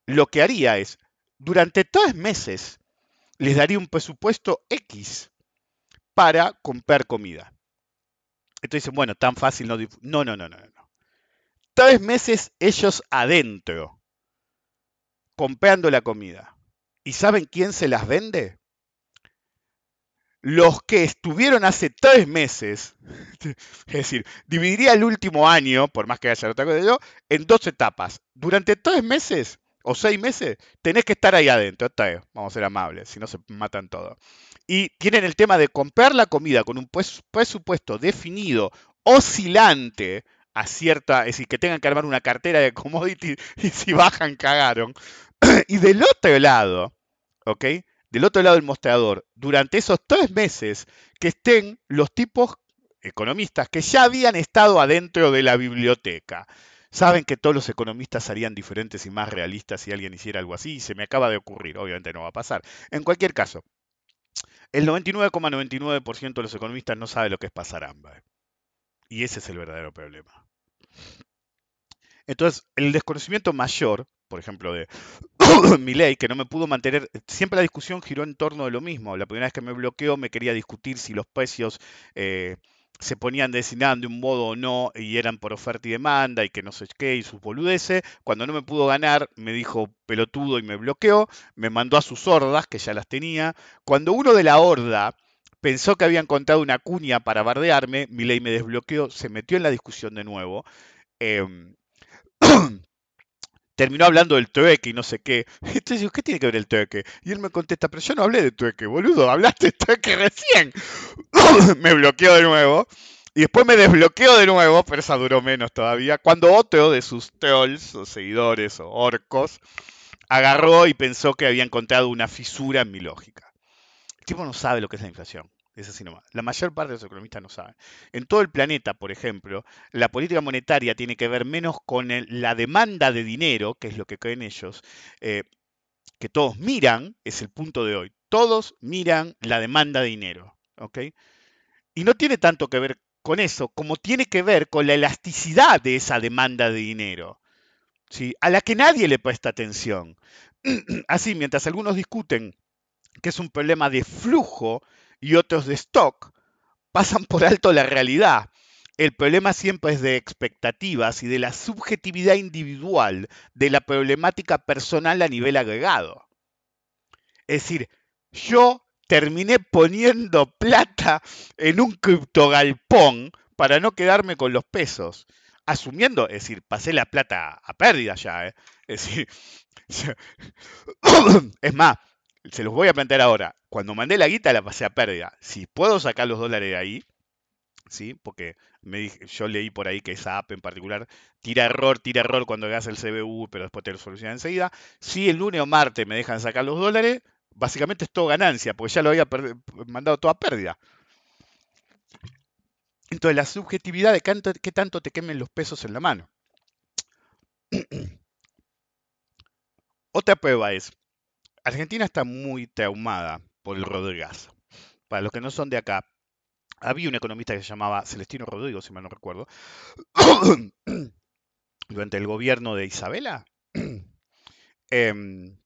lo que haría es, durante tres meses, les daría un presupuesto X para comprar comida. Entonces dicen, bueno, tan fácil no. No, no, no, no, no. Tres meses ellos adentro, comprando la comida. ¿Y saben quién se las vende? Los que estuvieron hace tres meses, es decir, dividiría el último año, por más que haya otra cosa yo, en dos etapas. Durante tres meses o seis meses tenés que estar ahí adentro. Vez, vamos a ser amables, si no se matan todos. Y tienen el tema de comprar la comida con un pues- presupuesto definido, oscilante a cierta, es decir, que tengan que armar una cartera de commodity y si bajan cagaron. y del otro lado, ¿ok? Del otro lado del mostrador, durante esos tres meses que estén los tipos economistas que ya habían estado adentro de la biblioteca. Saben que todos los economistas serían diferentes y más realistas si alguien hiciera algo así y se me acaba de ocurrir, obviamente no va a pasar. En cualquier caso, el 99,99% de los economistas no sabe lo que es pasar hambre. Y ese es el verdadero problema. Entonces, el desconocimiento mayor, por ejemplo, de mi ley, que no me pudo mantener, siempre la discusión giró en torno de lo mismo. La primera vez que me bloqueó me quería discutir si los precios eh, se ponían designados de un modo o no y eran por oferta y demanda y que no sé qué y sus boludeces. Cuando no me pudo ganar, me dijo pelotudo y me bloqueó. Me mandó a sus hordas, que ya las tenía. Cuando uno de la horda pensó que había encontrado una cuña para bardearme, mi ley me desbloqueó, se metió en la discusión de nuevo. em, terminó hablando del trueque y no sé qué. Entonces digo, ¿qué tiene que ver el trueque? Y él me contesta, pero yo no hablé de trueque, boludo, hablaste de trueque recién. me bloqueó de nuevo. Y después me desbloqueó de nuevo, pero esa duró menos todavía, cuando otro de sus trolls o seguidores o orcos agarró y pensó que había encontrado una fisura en mi lógica. El tipo no sabe lo que es la inflación. Es así nomás. La mayor parte de los economistas no saben. En todo el planeta, por ejemplo, la política monetaria tiene que ver menos con la demanda de dinero, que es lo que creen ellos, eh, que todos miran, es el punto de hoy. Todos miran la demanda de dinero. Y no tiene tanto que ver con eso, como tiene que ver con la elasticidad de esa demanda de dinero, ¿sí? a la que nadie le presta atención. Así, mientras algunos discuten que es un problema de flujo y otros de stock, pasan por alto la realidad. El problema siempre es de expectativas y de la subjetividad individual de la problemática personal a nivel agregado. Es decir, yo terminé poniendo plata en un criptogalpón para no quedarme con los pesos. Asumiendo, es decir, pasé la plata a pérdida ya. ¿eh? Es más, se los voy a plantear ahora. Cuando mandé la guita la pasé a pérdida. Si puedo sacar los dólares de ahí, ¿sí? Porque me yo leí por ahí que esa app en particular tira error, tira error cuando hagas el CBU, pero después te lo soluciona enseguida. Si el lunes o martes me dejan sacar los dólares, básicamente es todo ganancia, porque ya lo había mandado toda pérdida. Entonces, la subjetividad de qué tanto te quemen los pesos en la mano. Otra prueba es, Argentina está muy traumada por el Rodríguez. Para los que no son de acá, había un economista que se llamaba Celestino Rodrigo, si mal no recuerdo, durante el gobierno de Isabela. Em,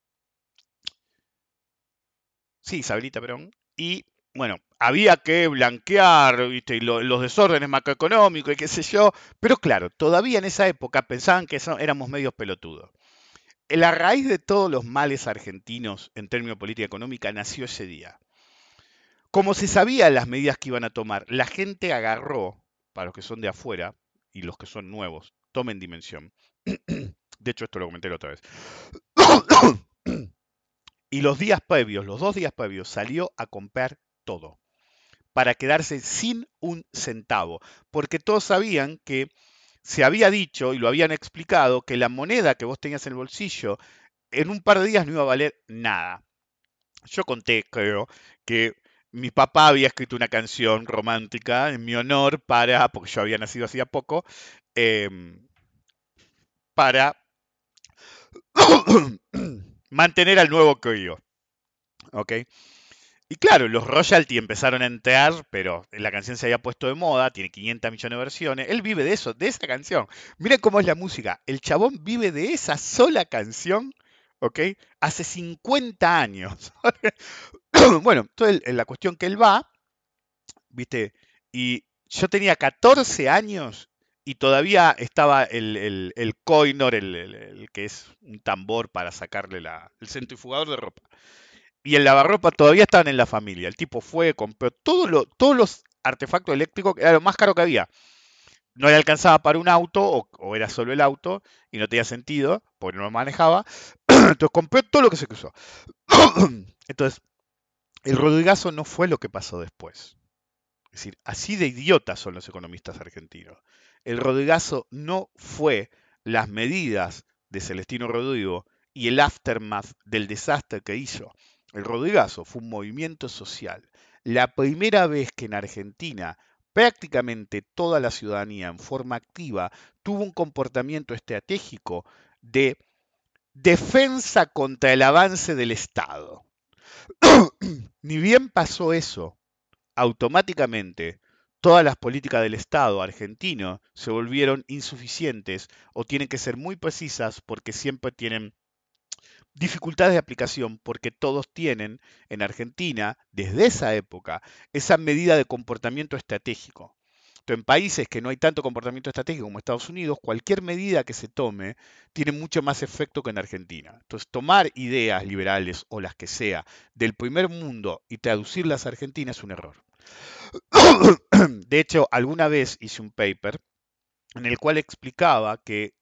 sí, Isabelita, perdón. Y bueno, había que blanquear ¿viste? y lo- los desórdenes macroeconómicos y qué sé yo. Pero claro, todavía en esa época pensaban que éramos medios pelotudos. La raíz de todos los males argentinos en términos de política económica nació ese día. Como se sabía las medidas que iban a tomar, la gente agarró, para los que son de afuera y los que son nuevos, tomen dimensión. De hecho, esto lo comenté la otra vez. Y los días previos, los dos días previos, salió a comprar todo. para quedarse sin un centavo, porque todos sabían que se había dicho y lo habían explicado que la moneda que vos tenías en el bolsillo en un par de días no iba a valer nada. Yo conté, creo, que mi papá había escrito una canción romántica en mi honor para, porque yo había nacido hacía poco, em, para mantener al nuevo crío. ¿Ok? Y claro, los royalty empezaron a entrar, pero la canción se había puesto de moda, tiene 500 millones de versiones. Él vive de eso, de esa canción. Miren cómo es la música. El chabón vive de esa sola canción, ¿ok? Hace 50 años. bueno, entonces la cuestión que él va, ¿viste? Y yo tenía 14 años y todavía estaba el, el, el coinor, el, el, que es un tambor para sacarle la, el centrifugador de ropa. Y el lavarropa todavía estaban en la familia. El tipo fue, compró todo lo, todos los artefactos eléctricos, era lo más caro que había. No le alcanzaba para un auto, o, era solo el auto, y no tenía sentido, porque no lo manejaba. Entonces compró todo lo que se cruzó. Entonces, el Rodrigazo no fue lo que pasó después. Es decir, así de idiotas son los economistas argentinos. El Rodrigazo no fue las medidas de Celestino Rodrigo y el aftermath del desastre que hizo. El Rodrigazo fue un movimiento social. La primera vez que en Argentina prácticamente toda la ciudadanía en forma activa tuvo un comportamiento estratégico de defensa contra el avance del Estado. Ni bien pasó eso, automáticamente todas las políticas del Estado argentino se volvieron insuficientes o tienen que ser muy precisas porque siempre tienen dificultades de aplicación porque todos tienen en Argentina, desde esa época, esa medida de comportamiento estratégico. Entonces, en países que no hay tanto comportamiento estratégico como Estados Unidos, cualquier medida que se tome tiene mucho más efecto que en Argentina. Entonces, tomar ideas liberales o las que sea del primer mundo y traducirlas a Argentina es un error. De hecho, alguna vez hice un paper en el cual explicaba que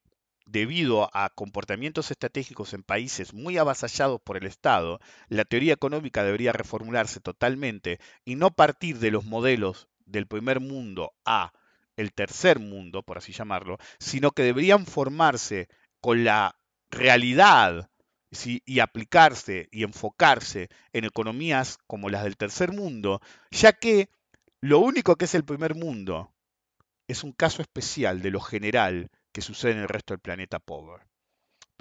debido a comportamientos estratégicos en países muy avasallados por el Estado, la teoría económica debería reformularse totalmente y no partir de los modelos del primer mundo a el tercer mundo, por así llamarlo, sino que deberían formarse con la realidad y aplicarse y enfocarse en economías como las del tercer mundo, ya que lo único que es el primer mundo es un caso especial de lo general que sucede en el resto del planeta pobre.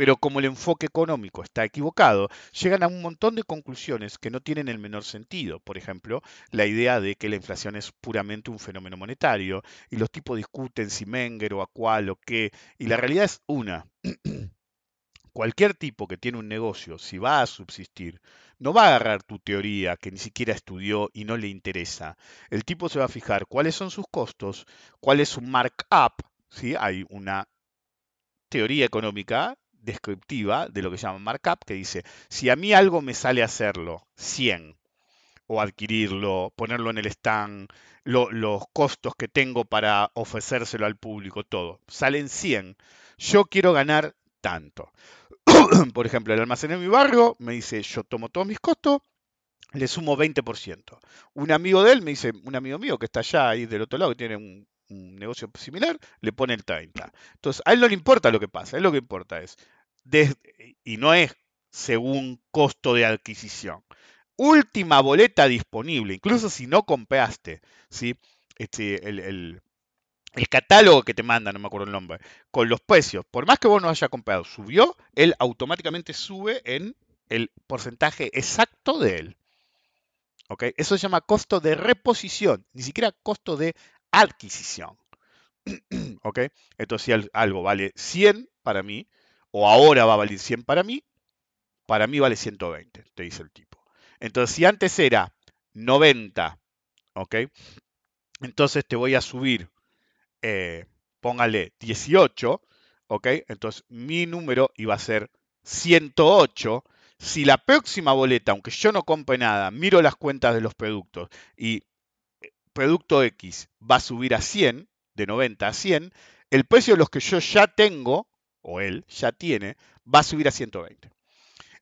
Pero como el enfoque económico está equivocado, llegan a un montón de conclusiones que no tienen el menor sentido. Por ejemplo, la idea de que la inflación es puramente un fenómeno monetario y los tipos discuten si Menger o a cuál o qué, y la realidad es una. Cualquier tipo que tiene un negocio, si va a subsistir, no va a agarrar tu teoría que ni siquiera estudió y no le interesa. El tipo se va a fijar cuáles son sus costos, cuál es su markup, ¿sí? hay una teoría económica descriptiva de lo que se llama markup, que dice, si a mí algo me sale hacerlo 100, o adquirirlo, ponerlo en el stand, lo, los costos que tengo para ofrecérselo al público, todo, salen 100, yo quiero ganar tanto. Por ejemplo, el almacén en mi barrio me dice, yo tomo todos mis costos, le sumo 20%. Un amigo de él me dice, un amigo mío que está allá ahí del otro lado, que tiene un, un negocio similar, le pone el 30. Entonces, a él no le importa lo que pasa, a él lo que importa es, y no es según costo de adquisición. Última boleta disponible, incluso si no compraste, ¿sí? Este, el, el, catálogo que te manda, no me acuerdo el nombre, con los precios, por más que vos no haya comprado, subió, él automáticamente sube en el porcentaje exacto de él. ¿Ok? Eso se llama costo de reposición, ni siquiera costo de adquisición. ¿Ok? Entonces, si algo vale 100 para mí, o ahora va a valer 100 para mí, para mí vale 120, te dice el tipo. Entonces, si antes era 90, ¿ok? Entonces te voy a subir, eh, póngale 18, ¿ok? Entonces mi número iba a ser 108. Si la próxima boleta, aunque yo no compre nada, miro las cuentas de los productos y producto X va a subir a 100, de 90 a 100, el precio de los que yo ya tengo, o él ya tiene, va a subir a 120.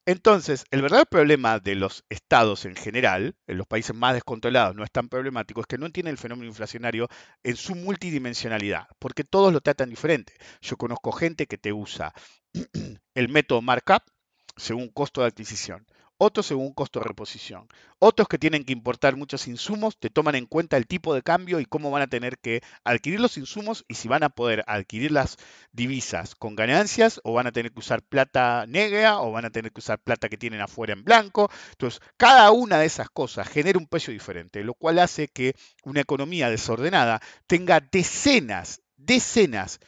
Entonces, el verdadero problema de los estados en general, en los países más descontrolados, no es tan problemático, es que no entienden el fenómeno inflacionario en su multidimensionalidad, porque todos lo tratan diferente. Yo conozco gente que te usa el método markup según costo de adquisición otros según costo de reposición. Otros que tienen que importar muchos insumos, te toman en cuenta el tipo de cambio y cómo van a tener que adquirir los insumos y si van a poder adquirir las divisas con ganancias o van a tener que usar plata negra o van a tener que usar plata que tienen afuera en blanco. Entonces, cada una de esas cosas genera un precio diferente, lo cual hace que una economía desordenada tenga decenas, decenas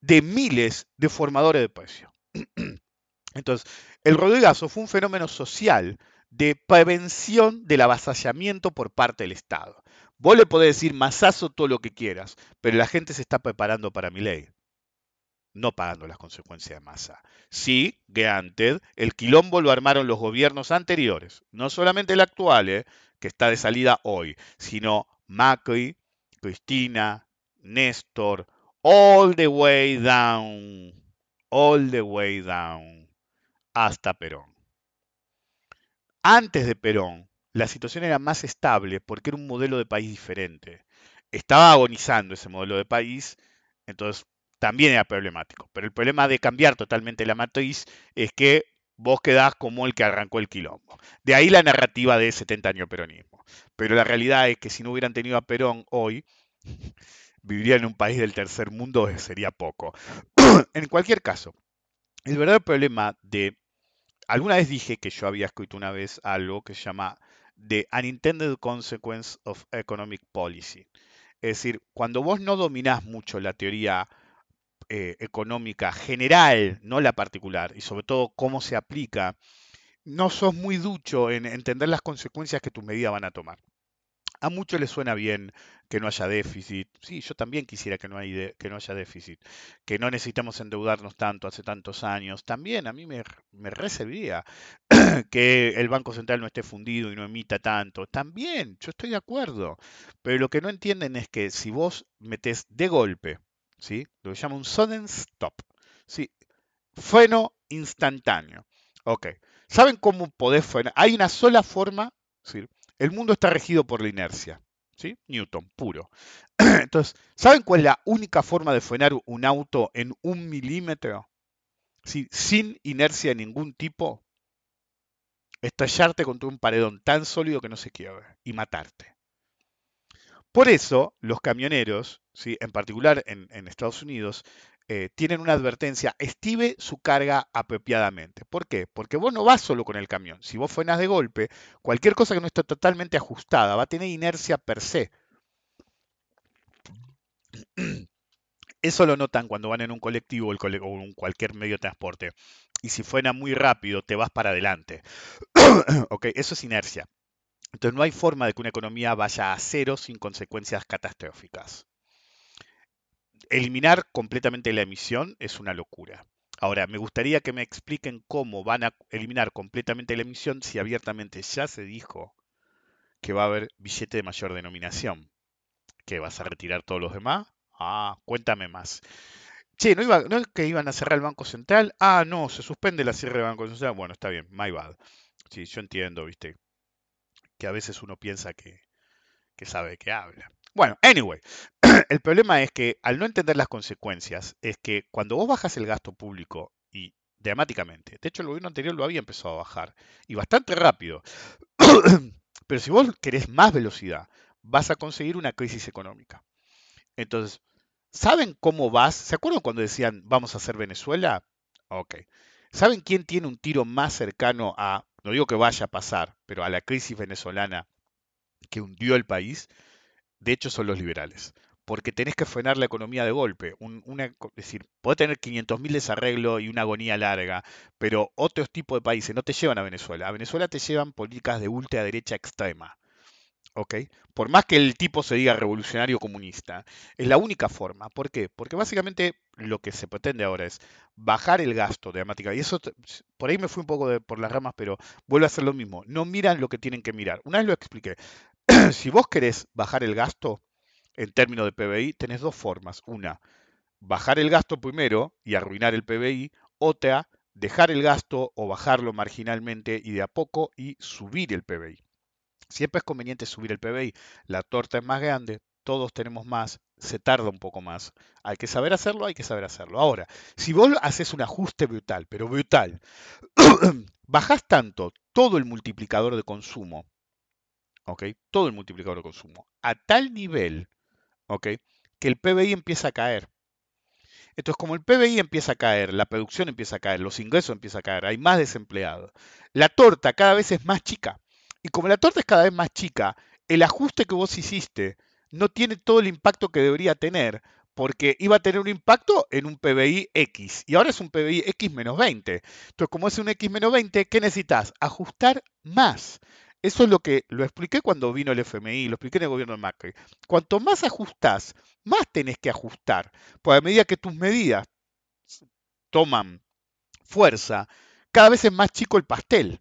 de miles de formadores de precio. Entonces, el Rodrigazo fue un fenómeno social de prevención del avasallamiento por parte del Estado. Vos le podés decir masazo todo lo que quieras, pero la gente se está preparando para mi ley, no pagando las consecuencias de masa. Sí, granted, el quilombo lo armaron los gobiernos anteriores, no solamente el actual, eh, que está de salida hoy, sino Macri, Cristina, Néstor, all the way down, all the way down hasta Perón. Antes de Perón, la situación era más estable porque era un modelo de país diferente. Estaba agonizando ese modelo de país, entonces también era problemático. Pero el problema de cambiar totalmente la matriz es que vos quedás como el que arrancó el quilombo. De ahí la narrativa de 70 años peronismo. Pero la realidad es que si no hubieran tenido a Perón hoy, vivirían en un país del tercer mundo, sería poco. en cualquier caso, el verdadero problema de alguna vez dije que yo había escrito una vez algo que se llama The Unintended Consequence of Economic Policy. Es decir, cuando vos no dominás mucho la teoría eh, económica general, no la particular, y sobre todo cómo se aplica, no sos muy ducho en entender las consecuencias que tus medidas van a tomar. A muchos les suena bien que no haya déficit. Sí, yo también quisiera que no, que no haya déficit. Que no necesitamos endeudarnos tanto hace tantos años. También a mí me, me reservía que el Banco Central no esté fundido y no emita tanto. También, yo estoy de acuerdo. Pero lo que no entienden es que si vos metes de golpe, ¿sí? lo que llama un sudden stop, ¿sí? freno instantáneo. Ok. ¿Saben cómo podés frenar? Hay una sola forma. El mundo está regido por la inercia. ¿sí? Newton, puro. Entonces, ¿saben cuál es la única forma de frenar un auto en un milímetro? Sin inercia de ningún tipo. Estallarte contra un paredón tan sólido que no se quiebre y matarte. Por eso, los camioneros, ¿sí? en particular en Estados Unidos, eh, tienen una advertencia, estive su carga apropiadamente. ¿Por qué? Porque vos no vas solo con el camión. Si vos frenas de golpe, cualquier cosa que no esté totalmente ajustada va a tener inercia per se. Eso lo notan cuando van en un colectivo o en cualquier medio de transporte. Y si frena muy rápido, te vas para adelante. ok, eso es inercia. Entonces no hay forma de que una economía vaya a cero sin consecuencias catastróficas eliminar completamente la emisión es una locura. Ahora, me gustaría que me expliquen cómo van a eliminar completamente la emisión si abiertamente ya se dijo que va a haber billete de mayor denominación. ¿Que vas a retirar todos los demás? Ah, cuéntame más. Che, ¿no, iba, ¿no es que iban a cerrar el Banco Central? Ah, no, se suspende la cierre del Banco Central. Bueno, está bien, my bad. Sí, yo entiendo, viste, que a veces uno piensa que, que sabe qué habla. Bueno, anyway, el problema es que al no entender las consecuencias, es que cuando vos bajas el gasto público y dramáticamente, de hecho el gobierno anterior lo había empezado a bajar y bastante rápido, pero si vos querés más velocidad, vas a conseguir una crisis económica. Entonces, ¿saben cómo vas? ¿Se acuerdan cuando decían vamos a hacer Venezuela? Ok. ¿Saben quién tiene un tiro más cercano a, no digo que vaya a pasar, pero a la crisis venezolana que hundió el país? De hecho son los liberales. Porque tenés que frenar la economía de golpe. es decir, podés tener 500.000 desarreglos y una agonía larga, pero otros tipos de países no te llevan a Venezuela. A Venezuela te llevan políticas de ultraderecha extrema. ¿ok? Por más que el tipo se diga revolucionario comunista, es la única forma. ¿Por qué? Porque básicamente lo que se pretende ahora es bajar el gasto dramática. Y eso, por ahí me fui un poco por las ramas, pero vuelve a ser lo mismo. No miran lo que tienen que mirar. Una vez lo expliqué. si vos querés bajar el gasto en términos de PBI, tenés dos formas. Una, bajar el gasto primero y arruinar el PBI. Otra, dejar el gasto o bajarlo marginalmente y de a poco y subir el PBI. Siempre es conveniente subir el PBI, la torta es más grande, todos tenemos más, se tarda un poco más. Hay que saber hacerlo, hay que saber hacerlo. Ahora, si vos haces un ajuste brutal, pero brutal, bajás tanto todo el multiplicador de consumo, ¿ok? Todo el multiplicador de consumo, a tal nivel, ¿ok? Que el PBI empieza a caer. Entonces, como el PBI empieza a caer, la producción empieza a caer, los ingresos empiezan a caer, hay más desempleados, la torta cada vez es más chica. Y como la torta es cada vez más chica, el ajuste que vos hiciste no tiene todo el impacto que debería tener, porque iba a tener un impacto en un PBI X y ahora es un PBI X menos 20. Entonces, como es un X menos 20, ¿qué necesitas? Ajustar más. Eso es lo que lo expliqué cuando vino el FMI, lo expliqué en el gobierno de Macri. Cuanto más ajustás, más tenés que ajustar. Porque a medida que tus medidas toman fuerza, cada vez es más chico el pastel.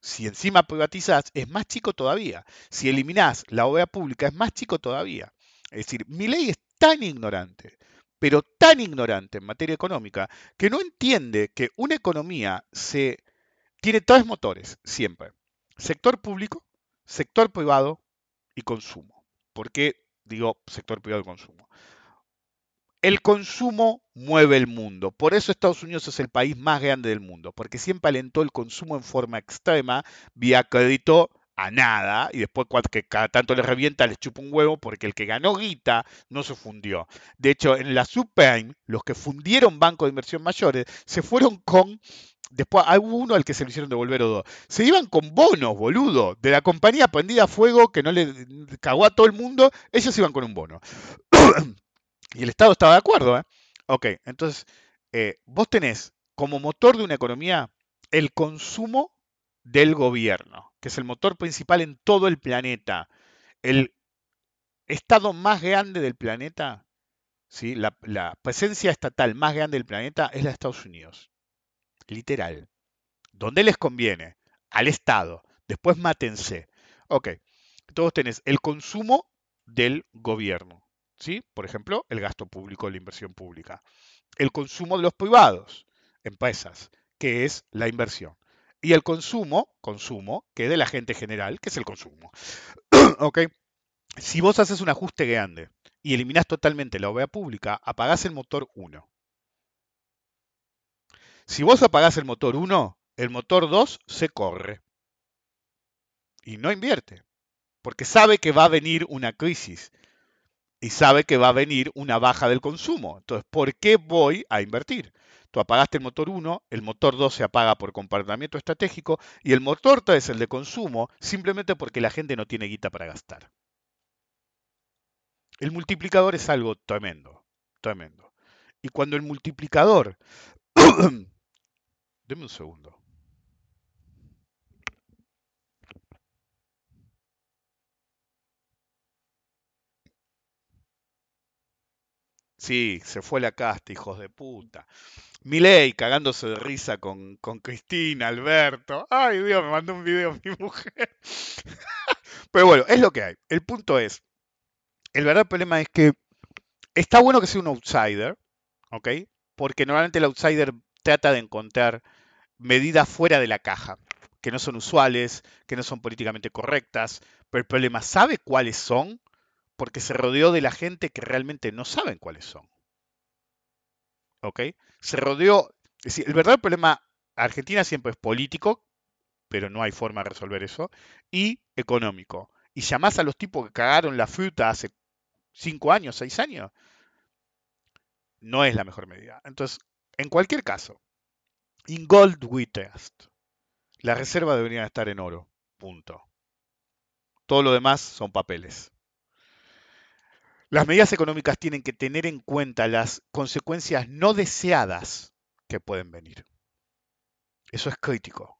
Si encima privatizás, es más chico todavía. Si eliminás la OEA pública, es más chico todavía. Es decir, mi ley es tan ignorante, pero tan ignorante en materia económica, que no entiende que una economía se tiene tres motores siempre. Sector público, sector privado y consumo. ¿Por qué digo sector privado y consumo? El consumo mueve el mundo. Por eso Estados Unidos es el país más grande del mundo, porque siempre alentó el consumo en forma extrema, vía crédito a nada, y después que cada tanto les revienta, les chupa un huevo, porque el que ganó guita no se fundió. De hecho, en la subprime, los que fundieron bancos de inversión mayores se fueron con Después hubo uno al que se le hicieron devolver o dos. Se iban con bonos, boludo. De la compañía prendida a fuego que no le cagó a todo el mundo, ellos iban con un bono. Y el Estado estaba de acuerdo. ¿eh? Ok, entonces eh, vos tenés como motor de una economía el consumo del gobierno, que es el motor principal en todo el planeta. El Estado más grande del planeta, ¿sí? la, la presencia estatal más grande del planeta es la de Estados Unidos. Literal. ¿Dónde les conviene? Al Estado. Después mátense. Ok. Entonces tenés el consumo del gobierno. ¿sí? Por ejemplo, el gasto público, la inversión pública. El consumo de los privados, empresas, que es la inversión. Y el consumo, consumo, que es de la gente general, que es el consumo. ¿Ok? Si vos haces un ajuste grande y eliminás totalmente la OVA pública, apagás el motor 1. Si vos apagás el motor 1, el motor 2 se corre. Y no invierte. Porque sabe que va a venir una crisis y sabe que va a venir una baja del consumo. Entonces, ¿por qué voy a invertir? Tú apagaste el motor 1, el motor 2 se apaga por comportamiento estratégico y el motor 3 es el de consumo simplemente porque la gente no tiene guita para gastar. El multiplicador es algo tremendo, tremendo. Y cuando el multiplicador... Deme un segundo. Sí, se fue la casta, hijos de puta. Milei cagándose de risa con, con Cristina, Alberto. Ay, Dios, me mandó un video mi mujer. Pero bueno, es lo que hay. El punto es, el verdadero problema es que está bueno que sea un outsider, ¿ok? Porque normalmente el outsider trata de encontrar medidas fuera de la caja, que no son usuales, que no son políticamente correctas, pero el problema, ¿sabe cuáles son? porque se rodeó de la gente que realmente no saben cuáles son. ¿Ok? Se rodeó, es decir, el verdadero problema, Argentina siempre es político, pero no hay forma de resolver eso, y económico. Y llamás a los tipos que cagaron la fruta hace cinco años, seis años, no es la mejor medida. Entonces, en cualquier caso, in gold we trust. Las reservas deberían estar en oro. Punto. Todo lo demás son papeles. Las medidas económicas tienen que tener en cuenta las consecuencias no deseadas que pueden venir. Eso es crítico.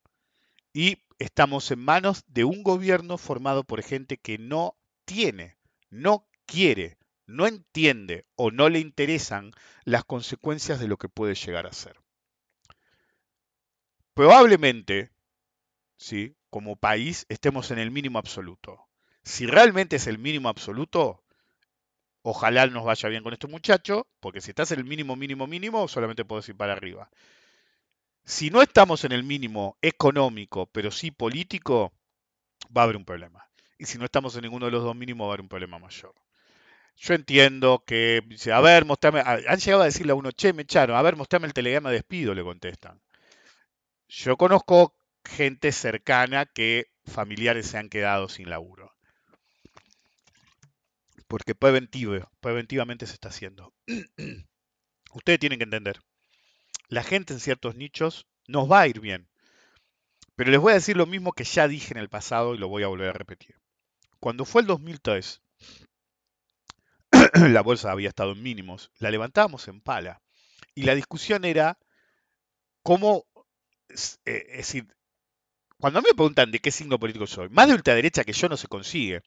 Y estamos en manos de un gobierno formado por gente que no tiene, no quiere, no entiende o no le interesan las consecuencias de lo que puede llegar a ser. Probablemente, ¿sí? como país, estemos en el mínimo absoluto. Si realmente es el mínimo absoluto, Ojalá nos vaya bien con este muchacho, porque si estás en el mínimo, mínimo, mínimo, solamente puedes ir para arriba. Si no estamos en el mínimo económico, pero sí político, va a haber un problema. Y si no estamos en ninguno de los dos mínimos, va a haber un problema mayor. Yo entiendo que, a ver, mostrame, han llegado a decirle a uno, che, me echaron, a ver, mostrame el telegrama de despido, le contestan. Yo conozco gente cercana que familiares se han quedado sin laburo. Porque preventivo, preventivamente se está haciendo. Ustedes tienen que entender, la gente en ciertos nichos nos va a ir bien. Pero les voy a decir lo mismo que ya dije en el pasado y lo voy a volver a repetir. Cuando fue el 2003, la bolsa había estado en mínimos, la levantábamos en pala. Y la discusión era cómo, es eh, decir, cuando a mí me preguntan de qué signo político soy, más de ultraderecha que yo no se consigue.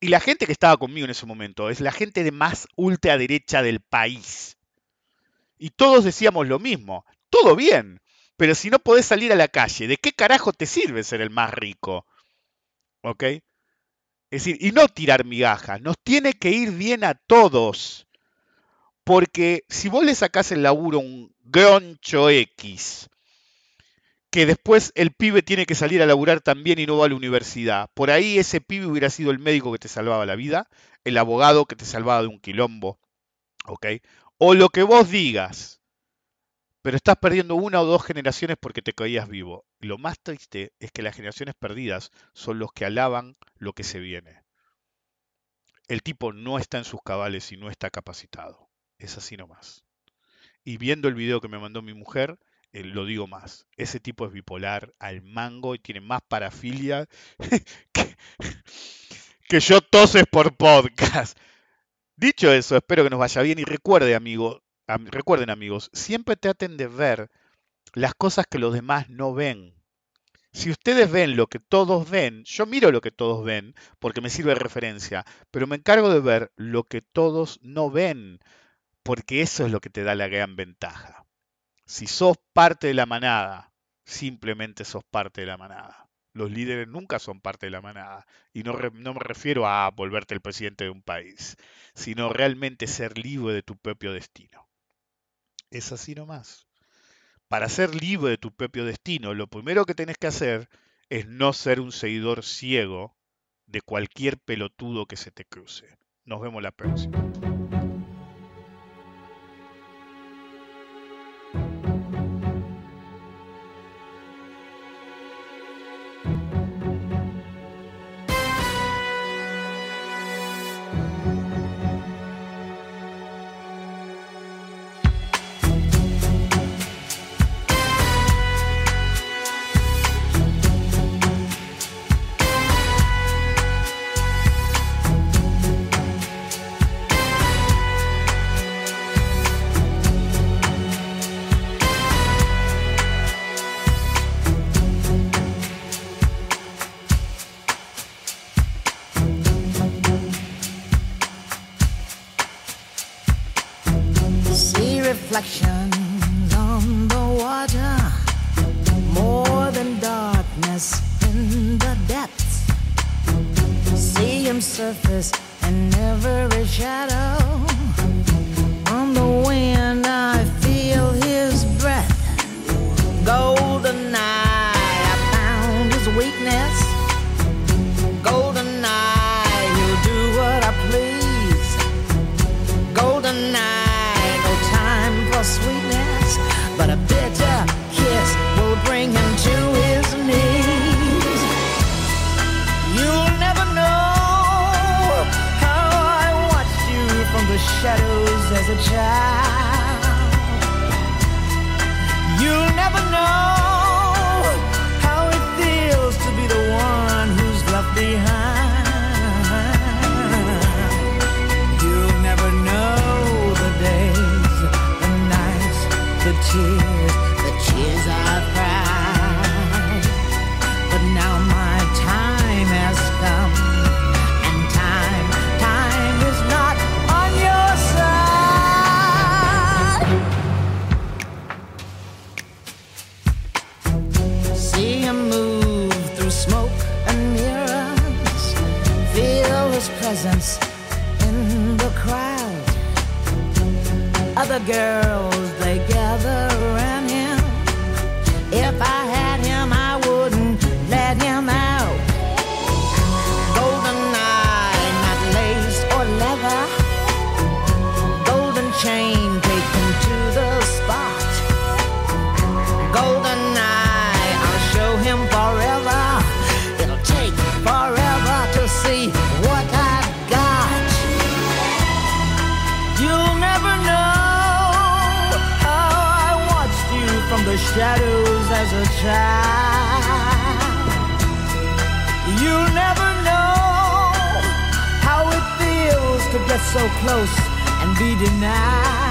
Y la gente que estaba conmigo en ese momento es la gente de más ultraderecha del país. Y todos decíamos lo mismo, todo bien, pero si no podés salir a la calle, ¿de qué carajo te sirve ser el más rico? ¿Ok? Es decir, y no tirar migajas, nos tiene que ir bien a todos. Porque si vos le sacás el laburo a un groncho X, que después el pibe tiene que salir a laburar también y no va a la universidad, por ahí ese pibe hubiera sido el médico que te salvaba la vida, el abogado que te salvaba de un quilombo, ¿ok? O lo que vos digas, pero estás perdiendo una o dos generaciones porque te caías vivo. Lo más triste es que las generaciones perdidas son los que alaban lo que se viene. El tipo no está en sus cabales y no está capacitado. Es así nomás. Y viendo el video que me mandó mi mujer, eh, lo digo más. Ese tipo es bipolar al mango y tiene más parafilia que, que yo toses por podcast. Dicho eso, espero que nos vaya bien y recuerde, amigo, am- recuerden amigos, siempre traten de ver las cosas que los demás no ven. Si ustedes ven lo que todos ven, yo miro lo que todos ven porque me sirve de referencia, pero me encargo de ver lo que todos no ven, porque eso es lo que te da la gran ventaja. Si sos parte de la manada, simplemente sos parte de la manada. Los líderes nunca son parte de la manada. Y no, me refiero a volverte el presidente de un país, sino realmente ser libre de tu propio destino. Es así nomás. Para ser libre de tu propio destino, lo primero que tenés que hacer es no ser un seguidor ciego de cualquier pelotudo que se te cruce. Nos vemos la próxima. Child, You'll never know how it feels to get so close and be denied.